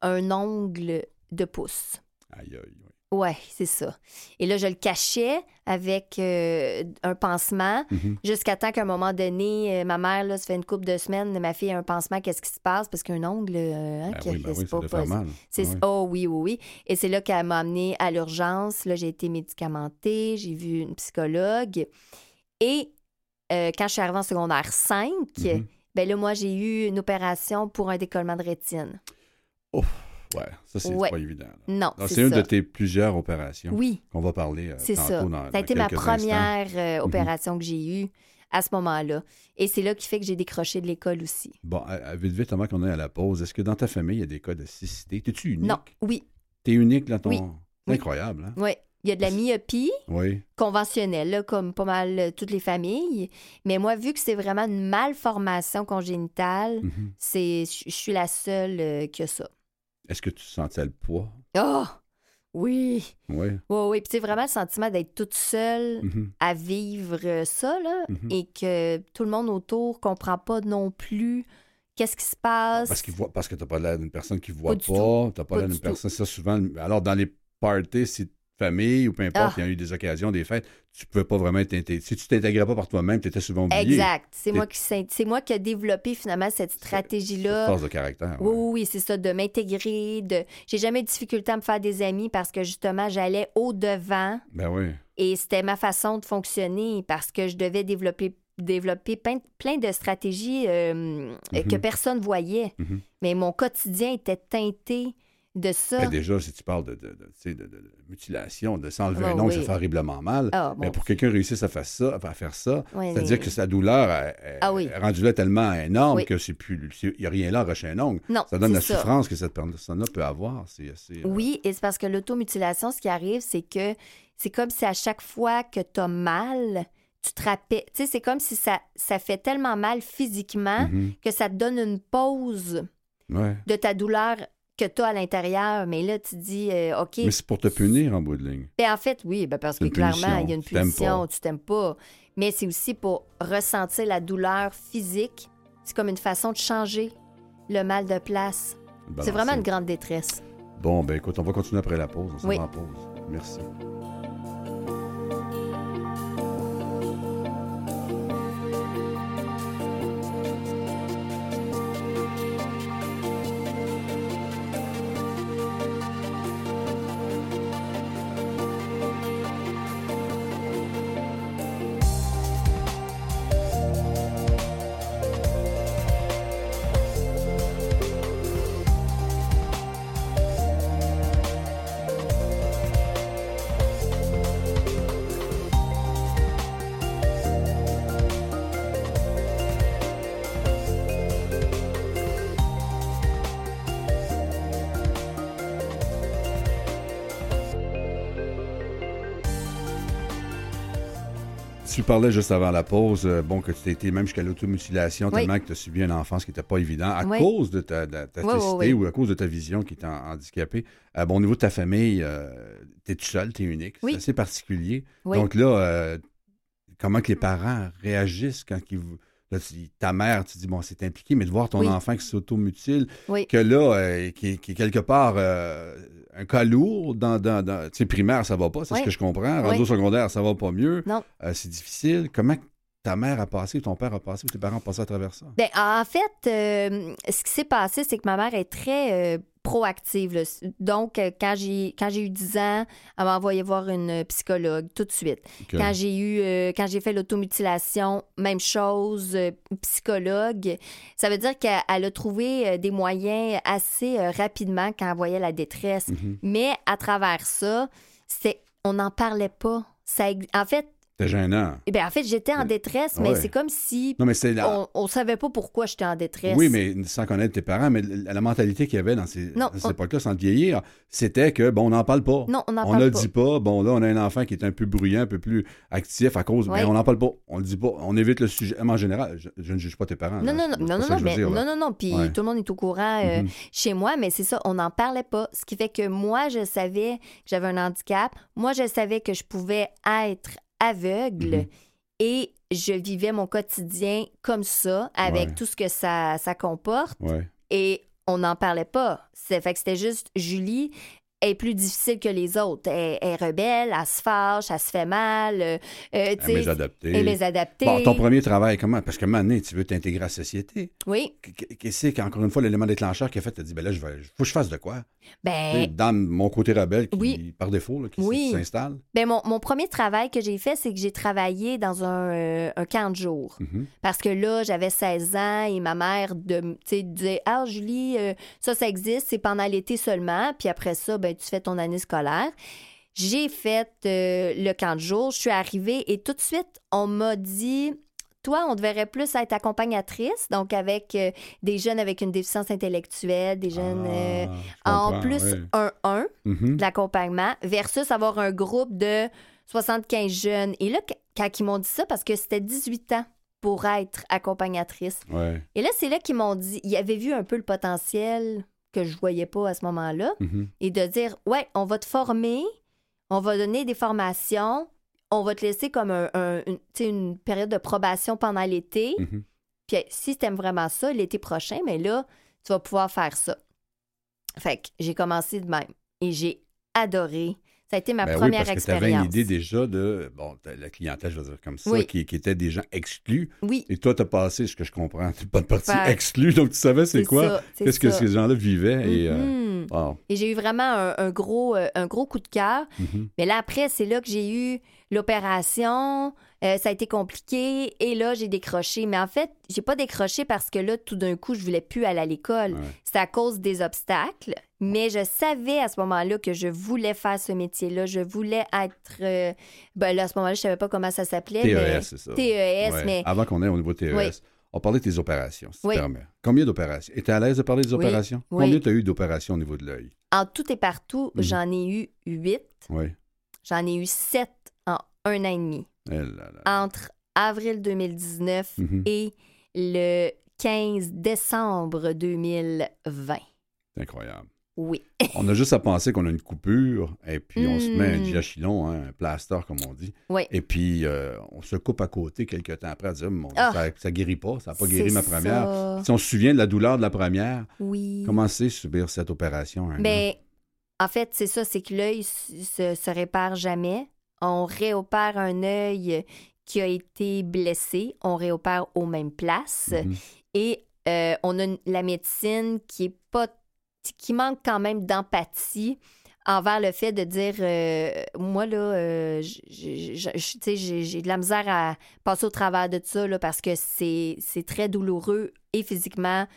un ongle de pouce. Aïe, aïe, aïe. Ouais, c'est ça. Et là, je le cachais avec euh, un pansement Mhm. jusqu'à temps qu'à un moment donné, euh, ma mère, là, ça fait une couple de semaines, ma fille a un pansement, qu'est-ce qui se passe? Parce qu'un ongle, euh, hein, Ben que- oui, ben oui, pas mal. Ouais. oh oui oui oui et c'est là qu'elle m'a amenée à l'urgence. Là j'ai été médicamentée, j'ai vu une psychologue et euh, quand je suis arrivée en secondaire 5, Mhm. ben là moi j'ai eu une opération pour un décollement de rétine. Ouais, ça, c'est Ouais. pas évident. là. Non, c'est une ça. de tes plusieurs opérations Oui, qu'on va parler euh, c'est ça. dans, ça a été ma instants. première euh, Mhm. opération que j'ai eue à ce moment-là et c'est là qui fait que j'ai décroché de l'école aussi. Bon, à- à- vite, vite, avant qu'on aille à la pause, est-ce que dans ta famille, il y a des cas de cécité? T'es-tu unique? Non, oui, T'es unique dans ton... Oui. C'est incroyable, hein? oui. Il y a de la myopie Oui. conventionnelle, là, comme pas mal euh, toutes les familles. Mais moi, vu que c'est vraiment une malformation congénitale, Mhm. c'est, je suis la seule euh, qui a ça. Est-ce que tu sentais le poids? Oh! Oui! Oui. Oui, oui. Puis c'est vraiment le sentiment d'être toute seule Mhm. à vivre ça, là, Mhm. et que tout le monde autour comprend pas non plus qu'est-ce qui se passe. Parce, voit, parce que tu n'as pas l'air d'une personne qui ne voit Pas du pas. l'air du d'une tout. personne. Ça, souvent, alors dans les parties, si famille ou peu importe, Ah. il y a eu des occasions, des fêtes, tu ne pouvais pas vraiment t'intégrer. Si tu t'intégrais pas par toi-même, tu étais souvent oublié. Exact. C'est moi, qui, c'est moi qui ai développé finalement cette stratégie-là. force de caractère. Oui, ouais. oui, oui, c'est ça, de m'intégrer. De... J'ai jamais eu de difficulté à me faire des amis parce que justement, j'allais au-devant Ben oui. et c'était ma façon de fonctionner parce que je devais développer, développer plein, plein de stratégies euh, que personne voyait. Mhm. Mais mon quotidien était teinté de ça. Ben, déjà, si tu parles de, de, de, tu sais, de- de- de mutilation, de s'enlever Ah, un ongle, oui. ça fait horriblement mal. Ah, Mais pour que quelqu'un réussisse à faire ça, à faire ça, c'est-à-dire que sa douleur est, Ah rendue là tellement énorme que c'est plus, il n'y a rien là à arracher un ongle. Non, Ça donne la ça. souffrance que cette personne-là peut avoir. Euh, Oui, et c'est parce que l'automutilation, ce qui arrive, c'est que c'est comme si à chaque fois que tu as mal, tu te rappelles. Tu sais, c'est comme si ça, ça fait tellement mal physiquement mhm. que ça te donne une pause Ouais. de ta douleur que tu as à l'intérieur. Mais là, tu dis, euh, OK. Mais c'est pour te punir en bout de ligne. Ben, en fait, oui, ben parce que clairement, il y a une punition, tu t'aimes pas. Mais c'est aussi pour ressentir la douleur physique. C'est comme une façon de changer le mal de place. C'est vraiment une grande détresse. Bon, ben écoute, on va continuer après la pause. On s'en Oui. en pause. Merci. Tu parlais juste avant la pause, euh, bon, que tu t'es été même jusqu'à l'automutilation, Oui. tellement que tu as subi une enfance qui n'était pas évidente à Oui. cause de ta, de ta cécité ou à cause de ta vision qui est en- handicapée. Euh, bon, au niveau de ta famille, tu es tout seul, tu es unique. C'est assez particulier. Donc là, euh, comment que les parents réagissent quand ils. Là, tu- ta mère, tu dis, bon, c'est impliqué, mais de voir ton Oui. enfant qui s'automutile, Oui. que là, euh, qui, est- qui quelque part euh, un cas lourd dans, dans, dans- tu sais, primaire, ça va pas, c'est Oui. ce que je comprends. Rendu Oui. au secondaire, ça va pas mieux. Non. Euh, c'est difficile. Comment ta mère a passé, ton père a passé, ou tes parents ont passé à travers ça? Ben, en fait, euh, ce qui s'est passé, c'est que ma mère est très euh, proactive. là. Donc, euh, quand j'ai quand j'ai eu 10 ans, elle m'a envoyé voir une psychologue tout de suite. Quand j'ai eu euh, quand j'ai fait l'automutilation, même chose, euh, psychologue. Ça veut dire qu'elle elle a trouvé des moyens assez euh, rapidement quand elle voyait la détresse. Mhm. Mais à travers ça, c'est on n'en parlait pas. Ça, en fait, C'était gênant. eh ben, en fait, j'étais en détresse, mais Ouais. c'est comme si Non, mais la... on, on savait pas pourquoi j'étais en détresse. Oui, mais sans connaître tes parents, mais la, la mentalité qu'il y avait dans ces, Non, dans cette on- époque-là, sans te vieillir, c'était que, bon, on n'en parle pas. Non, on n'en on parle ne le pas. dit pas. Bon, là, on a un enfant qui est un peu bruyant, un peu plus actif à cause, mais Ouais. on n'en parle pas. On le dit pas. On évite le sujet. Mais en général, je, je ne juge pas tes parents. Non, là. non, non, non, pas non, non, mais dire, non, non, non. Puis Ouais. tout le monde est au courant euh, Mhm. chez moi, mais c'est ça, on n'en parlait pas. Ce qui fait que moi, je savais que j'avais un handicap. Moi, je savais que je pouvais être aveugle Mhm. et je vivais mon quotidien comme ça, avec Ouais. tout ce que ça, ça comporte. Ouais. Et on n'en parlait pas. C'est fait que c'était juste Julie est plus difficile que les autres. Elle, elle est rebelle, elle se fâche, elle se fait mal. euh, euh, sais, Mais adapté. elle est adaptée. Bon, ton premier travail, comment? Parce que maintenant, tu veux t'intégrer à la société. Oui. Qu- Qu'est-ce qu'encore une fois, l'élément déclencheur qui a fait, tu dit, ben là, je vais, faut que je fasse de quoi? Ben, Dans mon côté rebelle, qui, Oui. par défaut, là, qui Oui. s'installe. Ben mon, mon premier travail que j'ai fait, c'est que j'ai travaillé dans un, euh, un camp de jour. Mhm. Parce que là, j'avais 16 ans et ma mère de, disait Ah, Julie, euh, ça, ça existe, c'est pendant l'été seulement. Puis après ça, ben, tu fais ton année scolaire. J'ai fait euh, le camp de jour, je suis arrivée et tout de suite, on m'a dit toi, on te verrait plus être accompagnatrice, donc avec euh, des jeunes avec une déficience intellectuelle, des jeunes euh, Ah, je en plus oui. un 1 Mhm. de l'accompagnement, versus avoir un groupe de 75 jeunes. Et là, qu- quand ils m'ont dit ça, parce que c'était 18 ans pour être accompagnatrice. Ouais. Et là, c'est là qu'ils m'ont dit, ils avaient vu un peu le potentiel que je voyais pas à ce moment-là, Mhm. et de dire, ouais, on va te former, on va donner des formations, on va te laisser comme un, une période de probation pendant l'été. Mhm. Puis si tu aimes vraiment ça, l'été prochain, mais là, tu vas pouvoir faire ça. Fait que j'ai commencé de même. Et j'ai adoré. Ça a été ma Ben oui, première parce que tu avais une expérience. idée déjà de bon, la clientèle, je veux dire comme ça, Oui. qui, qui étaient des gens exclus. Oui, Et toi, tu as passé, ce que je comprends, tu pas de partie Faire- exclue, donc tu savais c'est quoi, c'est qu'est-ce que ces gens-là vivaient. Et, euh, Mhm. wow. Et j'ai eu vraiment un, un gros, euh, un gros coup de cœur. Mhm. Mais là, après, c'est là que j'ai eu l'opération. Euh, ça a été compliqué. Et là, j'ai décroché. Mais en fait, j'ai pas décroché parce que là, tout d'un coup, je voulais plus aller à l'école. Ouais. C'était à cause des obstacles. Mais je savais à ce moment-là que je voulais faire ce métier-là. Je voulais être. euh, Ben là, à ce moment-là, je savais pas comment ça s'appelait. TES, mais... C'est ça. TES, Ouais. mais. Avant qu'on ait au niveau TES, Oui. on parlait de tes opérations, si Oui. tu permets. Combien d'opérations? Es-tu à l'aise de parler des opérations? Oui. Combien tu as eu d'opérations au niveau de l'œil? En tout et partout, Mhm. j'en ai eu huit. Oui. J'en ai eu sept en un an et demi. Eh là là. Entre avril 2019 Mhm. et le 15 décembre 2020. C'est incroyable. Oui. On a juste à penser qu'on a une coupure et puis on se met un Mm. diachylon, hein, un plaster, comme on dit. Oui. Et puis, euh, on se coupe à côté quelques temps après à dire, Mon Ah. ça, ça guérit pas, ça n'a pas guéri ma première. ça. Si on se souvient de la douleur de la première, Oui. comment c'est subir cette opération? Ben, en fait, c'est ça, c'est que l'œil se, se répare jamais. On réopère un œil qui a été blessé, on réopère aux mêmes places. Mhm. Et euh, on a la médecine qui est pas qui manque quand même d'empathie envers le fait de dire euh, moi là euh, j'ai de la misère à passer au travers de ça là, parce que c'est très douloureux et physiquement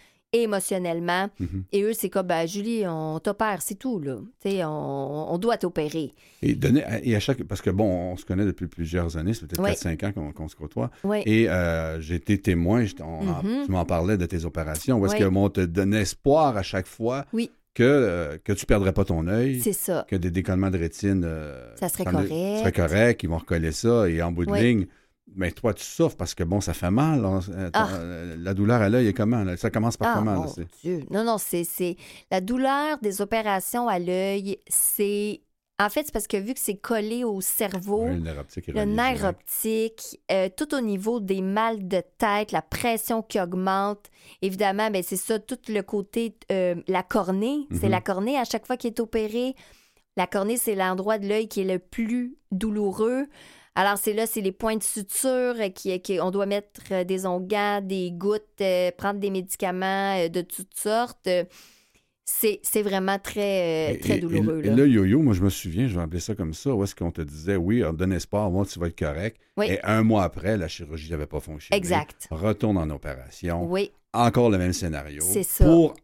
émotionnellement Mhm. et eux c'est comme ben Julie on t'opère c'est tout là tu sais on, on doit t'opérer Et, donner, et à chaque. Parce que bon, on se connaît depuis plusieurs années, c'est peut-être Oui. 4-5 ans qu'on qu'on se côtoie. oui Et euh, j'ai été témoin, on en- Mhm. tu m'en parlais de tes opérations, où est-ce Oui. que on te donnait espoir à chaque fois Oui. que, euh, que tu perdrais pas ton œil, c'est ça que des décollements de rétine euh, Ça serait correct. serait correct, ils vont recoller ça, et en bout de ligne, mais toi, tu souffres parce que bon, ça fait mal. hein, euh, Ah. euh, La douleur à l'œil est comment? là? Ça commence par Ah, comment? mon Dieu. Non, non, c'est. La douleur des opérations à l'œil, c'est... En fait, c'est parce que vu que c'est collé au cerveau, Ouais, le nerf optique le nerf optique, euh, tout au niveau des mal de tête, la pression qui augmente. Évidemment, ben, c'est ça, tout le côté, euh, la cornée. C'est la cornée à chaque fois qui est opérée. La cornée, c'est l'endroit de l'œil qui est le plus douloureux. Alors, c'est là, c'est les points de suture, euh, qui, qui, on doit mettre euh, des onguents, des gouttes, euh, prendre des médicaments euh, de toutes sortes. C'est, c'est vraiment très, Et- très et- douloureux. Et, là. le yo-yo, moi, je me souviens, je vais appeler ça comme ça, où est-ce qu'on te disait, oui, donne espoir, moi, tu vas être correct. Oui. Et un mois après, la chirurgie n'avait pas fonctionné. Exact. Retourne en opération. Oui, Encore le même scénario. C'est ça. Pour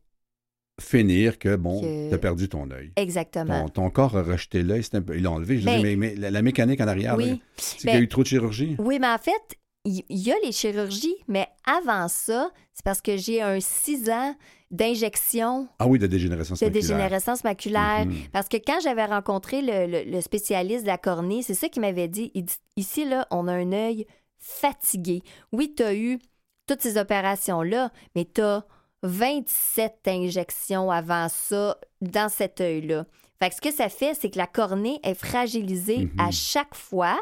finir que, bon, Que- tu as perdu ton œil. exactement. Ton, ton corps a rejeté l'œil, c'est un peu- il l'a enlevé. Je Ben, dis, mais, mais la, la mécanique en arrière, oui. c'est qu'il Ben, y a eu trop de chirurgie. Oui, mais en fait, il y, a les chirurgies, mais avant ça, c'est parce que j'ai un six ans d'injection Ah oui, de dégénérescence de maculaire. dégénérescence maculaire. Mhm. Parce que quand j'avais rencontré le, le- le spécialiste de la cornée, c'est ça qu'il m'avait dit. Il dit Ici, là, on a un œil fatigué. Oui, tu as eu toutes ces opérations-là, mais tu as 27 injections avant ça dans cet œil-là. Fait que ce que ça fait, c'est que la cornée est fragilisée Mhm. à chaque fois.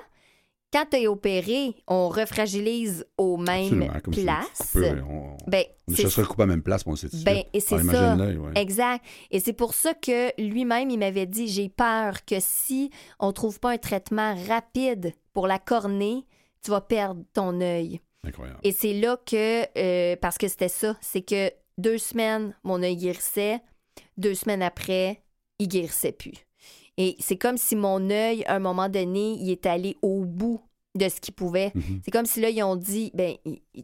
Quand tu es opéré, on refragilise aux mêmes si places. on, Ben, on c'est se coupé à la même place, mais on sait ben, et c'est ça. ouais. Exact. Et c'est pour ça que lui-même, il m'avait dit j'ai peur que si on trouve pas un traitement rapide pour la cornée, tu vas perdre ton œil. Incroyable. Et c'est là que, euh, parce que c'était ça, c'est que deux semaines, mon œil guérissait. Deux semaines après, il guérissait plus. Et c'est comme si mon œil, à un moment donné, il est allé au bout de ce qu'il pouvait. Mhm. C'est comme si là, ils ont dit, ben,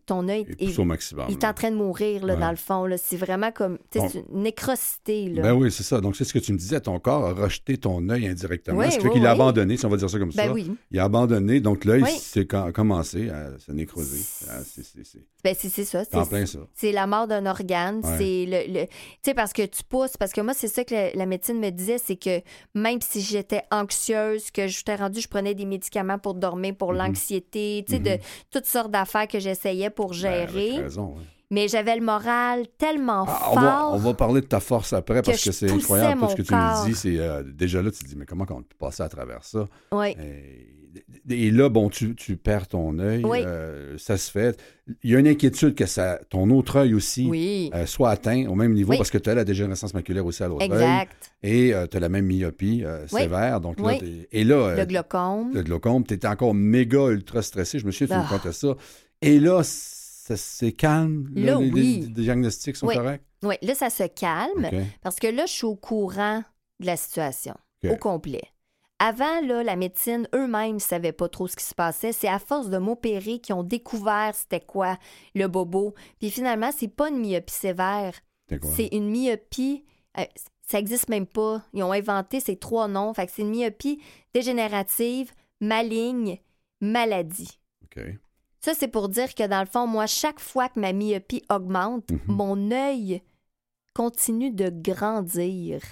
ton œil Il est, maximum. il est en train de mourir, là, Ouais. dans le fond. C'est vraiment comme, Bon. c'est une nécrosité, là. Ben oui, c'est ça. Donc, c'est ce que tu me disais. Ton corps a rejeté ton œil indirectement. Oui, ce qui fait oui, qu'il a oui. abandonné, si on va dire ça comme Ben ça. oui. Il a abandonné. Donc, l'œil s'est com- commencé à se nécroser. Ah, Ben, c'est ça. c'est en C'est plein ça. c'est la mort d'un organe. Ouais. C'est le. le- tu sais, parce que tu pousses. Parce que moi, c'est ça que la, la médecine me disait c'est que même si j'étais anxieuse, que j'étais rendue, je prenais des médicaments pour dormir, pour Mhm. L'anxiété, tu sais, de toutes sortes d'affaires que j'essayais pour Ben, gérer. avec raison, oui. mais j'avais le moral tellement Ah, fort. on, va, on va parler de ta force après parce que c'est incroyable tout ce que tu corps. me dis. C'est, euh, déjà là, tu te dis, mais comment on peut passer à travers ça? Oui. Et, et là, bon, tu, tu perds ton œil. Oui. euh, ça se fait. Il y a une inquiétude que ça, ton autre œil aussi Oui. euh, soit atteint au même niveau Oui. parce que tu as la dégénérescence maculaire aussi à l'autre œil. exact. Et tu as la même myopie euh, sévère. Donc là, et là, euh, Le glaucome. le glaucome, tu étais encore méga ultra stressé. Je me souviens, tu Ah. me contais ça. Et là, ça c'est calme. Là, les, oui. les diagnostics sont corrects? Oui, là, ça se calme. Parce que là, je suis au courant de la situation, au complet. Avant, là, la médecine, eux-mêmes ne savaient pas trop ce qui se passait. C'est à force de m'opérer qu'ils ont découvert c'était quoi le bobo. Puis finalement, c'est pas une myopie sévère. C'est une myopie. euh, ça n'existe même pas. Ils ont inventé ces trois noms. Fait que c'est une myopie dégénérative, maligne, maladie. Ça, c'est pour dire que dans le fond, moi, chaque fois que ma myopie augmente, Mhm. mon œil continue de grandir.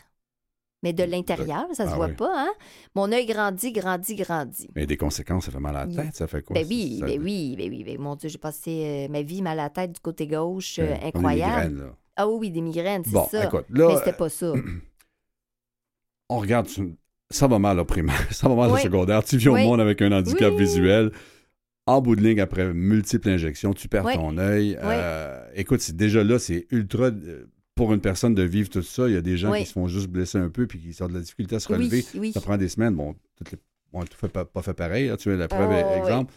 Mais de l'intérieur, ça se Ah voit oui. pas, hein? Mon œil grandit, grandit, grandit. Mais des conséquences, ça fait mal à la tête, ça fait quoi? Ben oui, Ça- ben oui, ben oui, ben mon Dieu, j'ai passé euh, ma vie mal à la tête du côté gauche, euh, Comme des incroyable. migraines, là. Ah oui, oui, des migraines, c'est Bon, ça. écoute, là, Mais c'était pas ça. on regarde, ça va mal au primaire, ça va mal au Oui. secondaire. Tu vis au monde avec un handicap visuel. En bout de ligne, après multiples injections, tu perds ton œil. Euh, écoute, c'est- déjà là, c'est ultra. Pour une personne de vivre tout ça, il y a des gens Oui. qui se font juste blesser un peu puis qui ont de la difficulté à se relever. oui. Ça prend des semaines. Bon, toutes les- on tout fait pas, pas fait pareil. là, tu es la preuve Oh, exemple.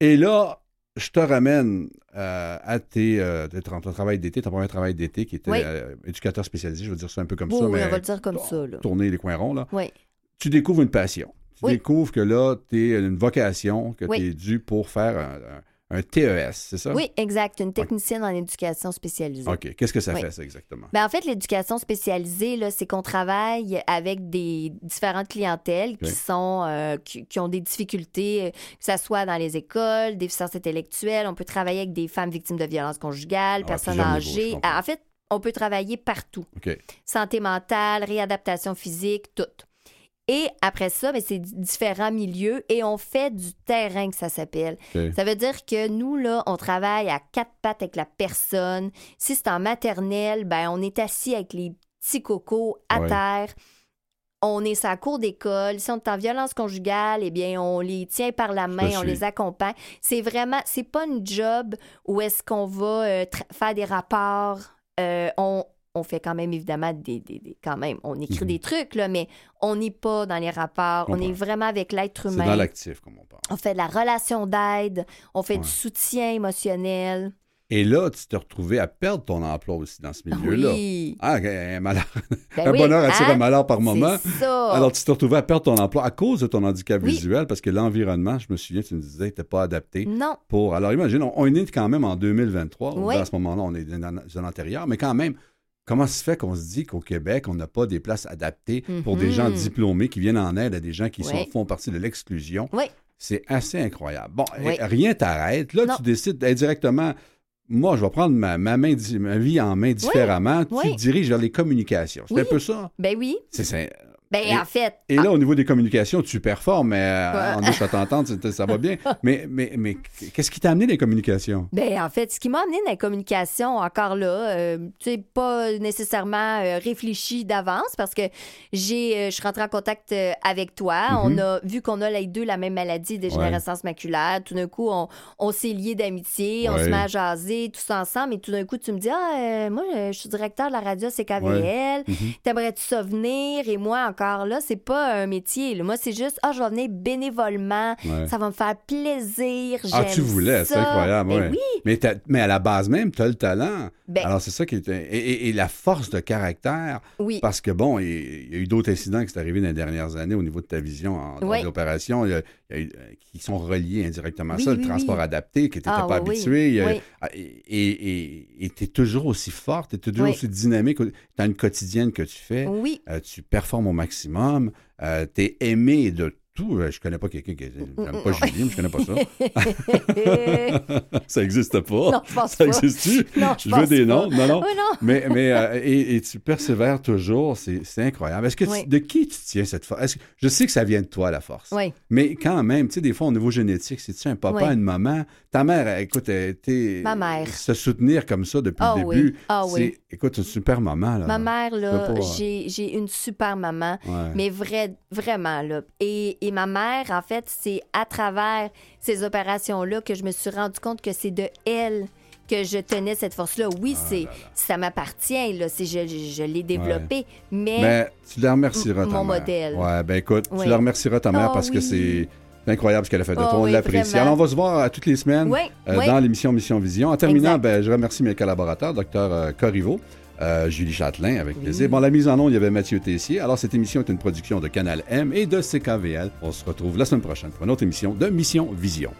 Et là, je te ramène euh, à tes, euh, ton, ton travail d'été, ton premier travail d'été qui était euh, éducateur spécialisé. Je veux dire ça un peu comme ça, oui, mais on va le dire comme ça, là. tourner les coins ronds. Là. Oui. Tu découvres une passion. Tu découvres que là, tu es une vocation, que tu es dû pour faire un, un- un TES, c'est ça? Oui, exact. Une technicienne en éducation spécialisée. OK. Qu'est-ce que ça Oui. fait, ça, exactement? Ben, en fait, l'éducation spécialisée, là, c'est qu'on travaille avec des différentes clientèles qui sont euh, qui, qui ont des difficultés, euh, que ce soit dans les écoles, déficiences intellectuelles. On peut travailler avec des femmes victimes de violences conjugales, Ah, personnes niveaux, âgées. en fait, on peut travailler partout. OK. Santé mentale, réadaptation physique, tout. Et après ça, ben, c'est différents milieux et on fait du terrain que ça s'appelle. Ça veut dire que nous, là, on travaille à quatre pattes avec la personne. Si c'est en maternelle, ben, on est assis avec les petits cocos à Ouais. terre. On est sa cour d'école. Si on est en violence conjugale, eh bien, on les tient par la main, on les accompagne. C'est vraiment, c'est pas une job où est-ce qu'on va euh, faire des rapports. Euh, on, on fait quand même évidemment des, des- des- quand même, on écrit Mhm. des trucs là, mais on n'est pas dans les rapports. On est vraiment avec l'être C'est humain. dans l'actif, comme on parle. On fait de la relation d'aide, on fait Ouais. du soutien émotionnel. Et là, tu t'es retrouvé à perdre ton emploi aussi dans ce milieu-là. Oui. Ah, un, malheur- Ben un oui, bonheur attire hein? un malheur par moment. C'est ça. Alors, tu t'es retrouvé à perdre ton emploi à cause de ton handicap Oui. visuel parce que l'environnement, je me souviens, tu me disais, n'était pas adapté non, pour. Alors, imagine, on, on est quand même en 2023. Oui. À ce moment-là, on est dans dans l'antérieur, mais quand même, comment se fait qu'on se dit qu'au Québec, on n'a pas des places adaptées pour des Mhm. gens diplômés qui viennent en aide à des gens qui sont- font partie de l'exclusion? Oui. C'est assez incroyable. Bon, Oui. eh, rien t'arrête. Là, Non. tu décides indirectement. Moi, je vais prendre ma, ma main, ma vie en main différemment. Tu Oui. te diriges vers les communications. C'est Oui. un peu ça? ben oui. C'est ça. Ben Et- en fait, Et là, au niveau des communications, tu performes, mais euh, Ouais. en à t'entendre, ça va bien. Mais, mais, mais qu'est-ce qui t'a amené les communications? Ben, en fait, ce qui m'a amené dans la communication, encore là, euh, tu sais, pas nécessairement euh, réfléchi d'avance parce que j'ai, euh, je suis rentrée en contact avec toi. Mhm. On a vu qu'on a les deux la même maladie, dégénérescence maculaire. Tout d'un coup, on, on s'est liés d'amitié, on Ouais. se met à jaser, tout ça ensemble. Et tout d'un coup, tu me dis, ah, moi, je suis directeur de la radio CKVL. Mhm. T'aimerais-tu ça venir? Et moi, encore encore là, c'est pas un métier. Moi, c'est juste, ah, je vais venir bénévolement, ça va me faire plaisir. Ah, tu voulais, c'est incroyable. Ben oui. Mais, mais à la base même, tu as le talent. Ben Alors, c'est ça qui est. Et, la force de caractère. Oui. Parce que, bon, il y a eu d'autres incidents qui sont arrivés dans les dernières années au niveau de ta vision en, dans l'opération qui sont reliés indirectement à ça. le transport adapté, que tu n'étais ah, pas habitué. et tu es toujours aussi forte, tu es toujours aussi dynamique. As une quotidienne que tu fais. Oui. Euh, tu performes au maximum. Euh, tu es aimé de tout. Euh, je connais pas quelqu'un qui n'aime pas Julien, mais je connais pas ça. ça n'existe pas. Non, je pense ça existe-tu? Non, je, je veux des noms. Non, non. non. Mais, mais euh, et, tu persévères toujours. C'est incroyable. Est-ce que de qui tu tiens cette force? je sais que ça vient de toi, la force. Oui. Mais quand même, tu sais, des fois, au niveau génétique, c'est-tu un papa, une maman? Ta mère, écoute, elle était. Ma mère. Se soutenir comme ça depuis le ah début. Ah oui. Écoute, une super maman. Là. Ma mère, là, j'ai une super maman. Mais vrai, vraiment, là. Et, et ma mère, en fait, c'est à travers ces opérations-là que je me suis rendu compte que c'est de elle que je tenais cette force-là. Oui, ah c'est ça m'appartient, là, je, je, l'ai développé, mais, mais tu la remercieras mon modèle. Ouais, ben écoute, tu la remercieras ta mère ah parce que c'est incroyable ce qu'elle a fait de oh toi. on l'apprécie. Alors, on va se voir euh, toutes les semaines euh, dans l'émission Mission Vision. En terminant, ben, je remercie mes collaborateurs, docteur euh, Corriveau. Euh, Julie Châtelain, avec plaisir. Bon, la mise en onde, il y avait Mathieu Tessier. Alors, cette émission est une production de Canal M et de CKVL. On se retrouve la semaine prochaine pour une autre émission de Mission Vision.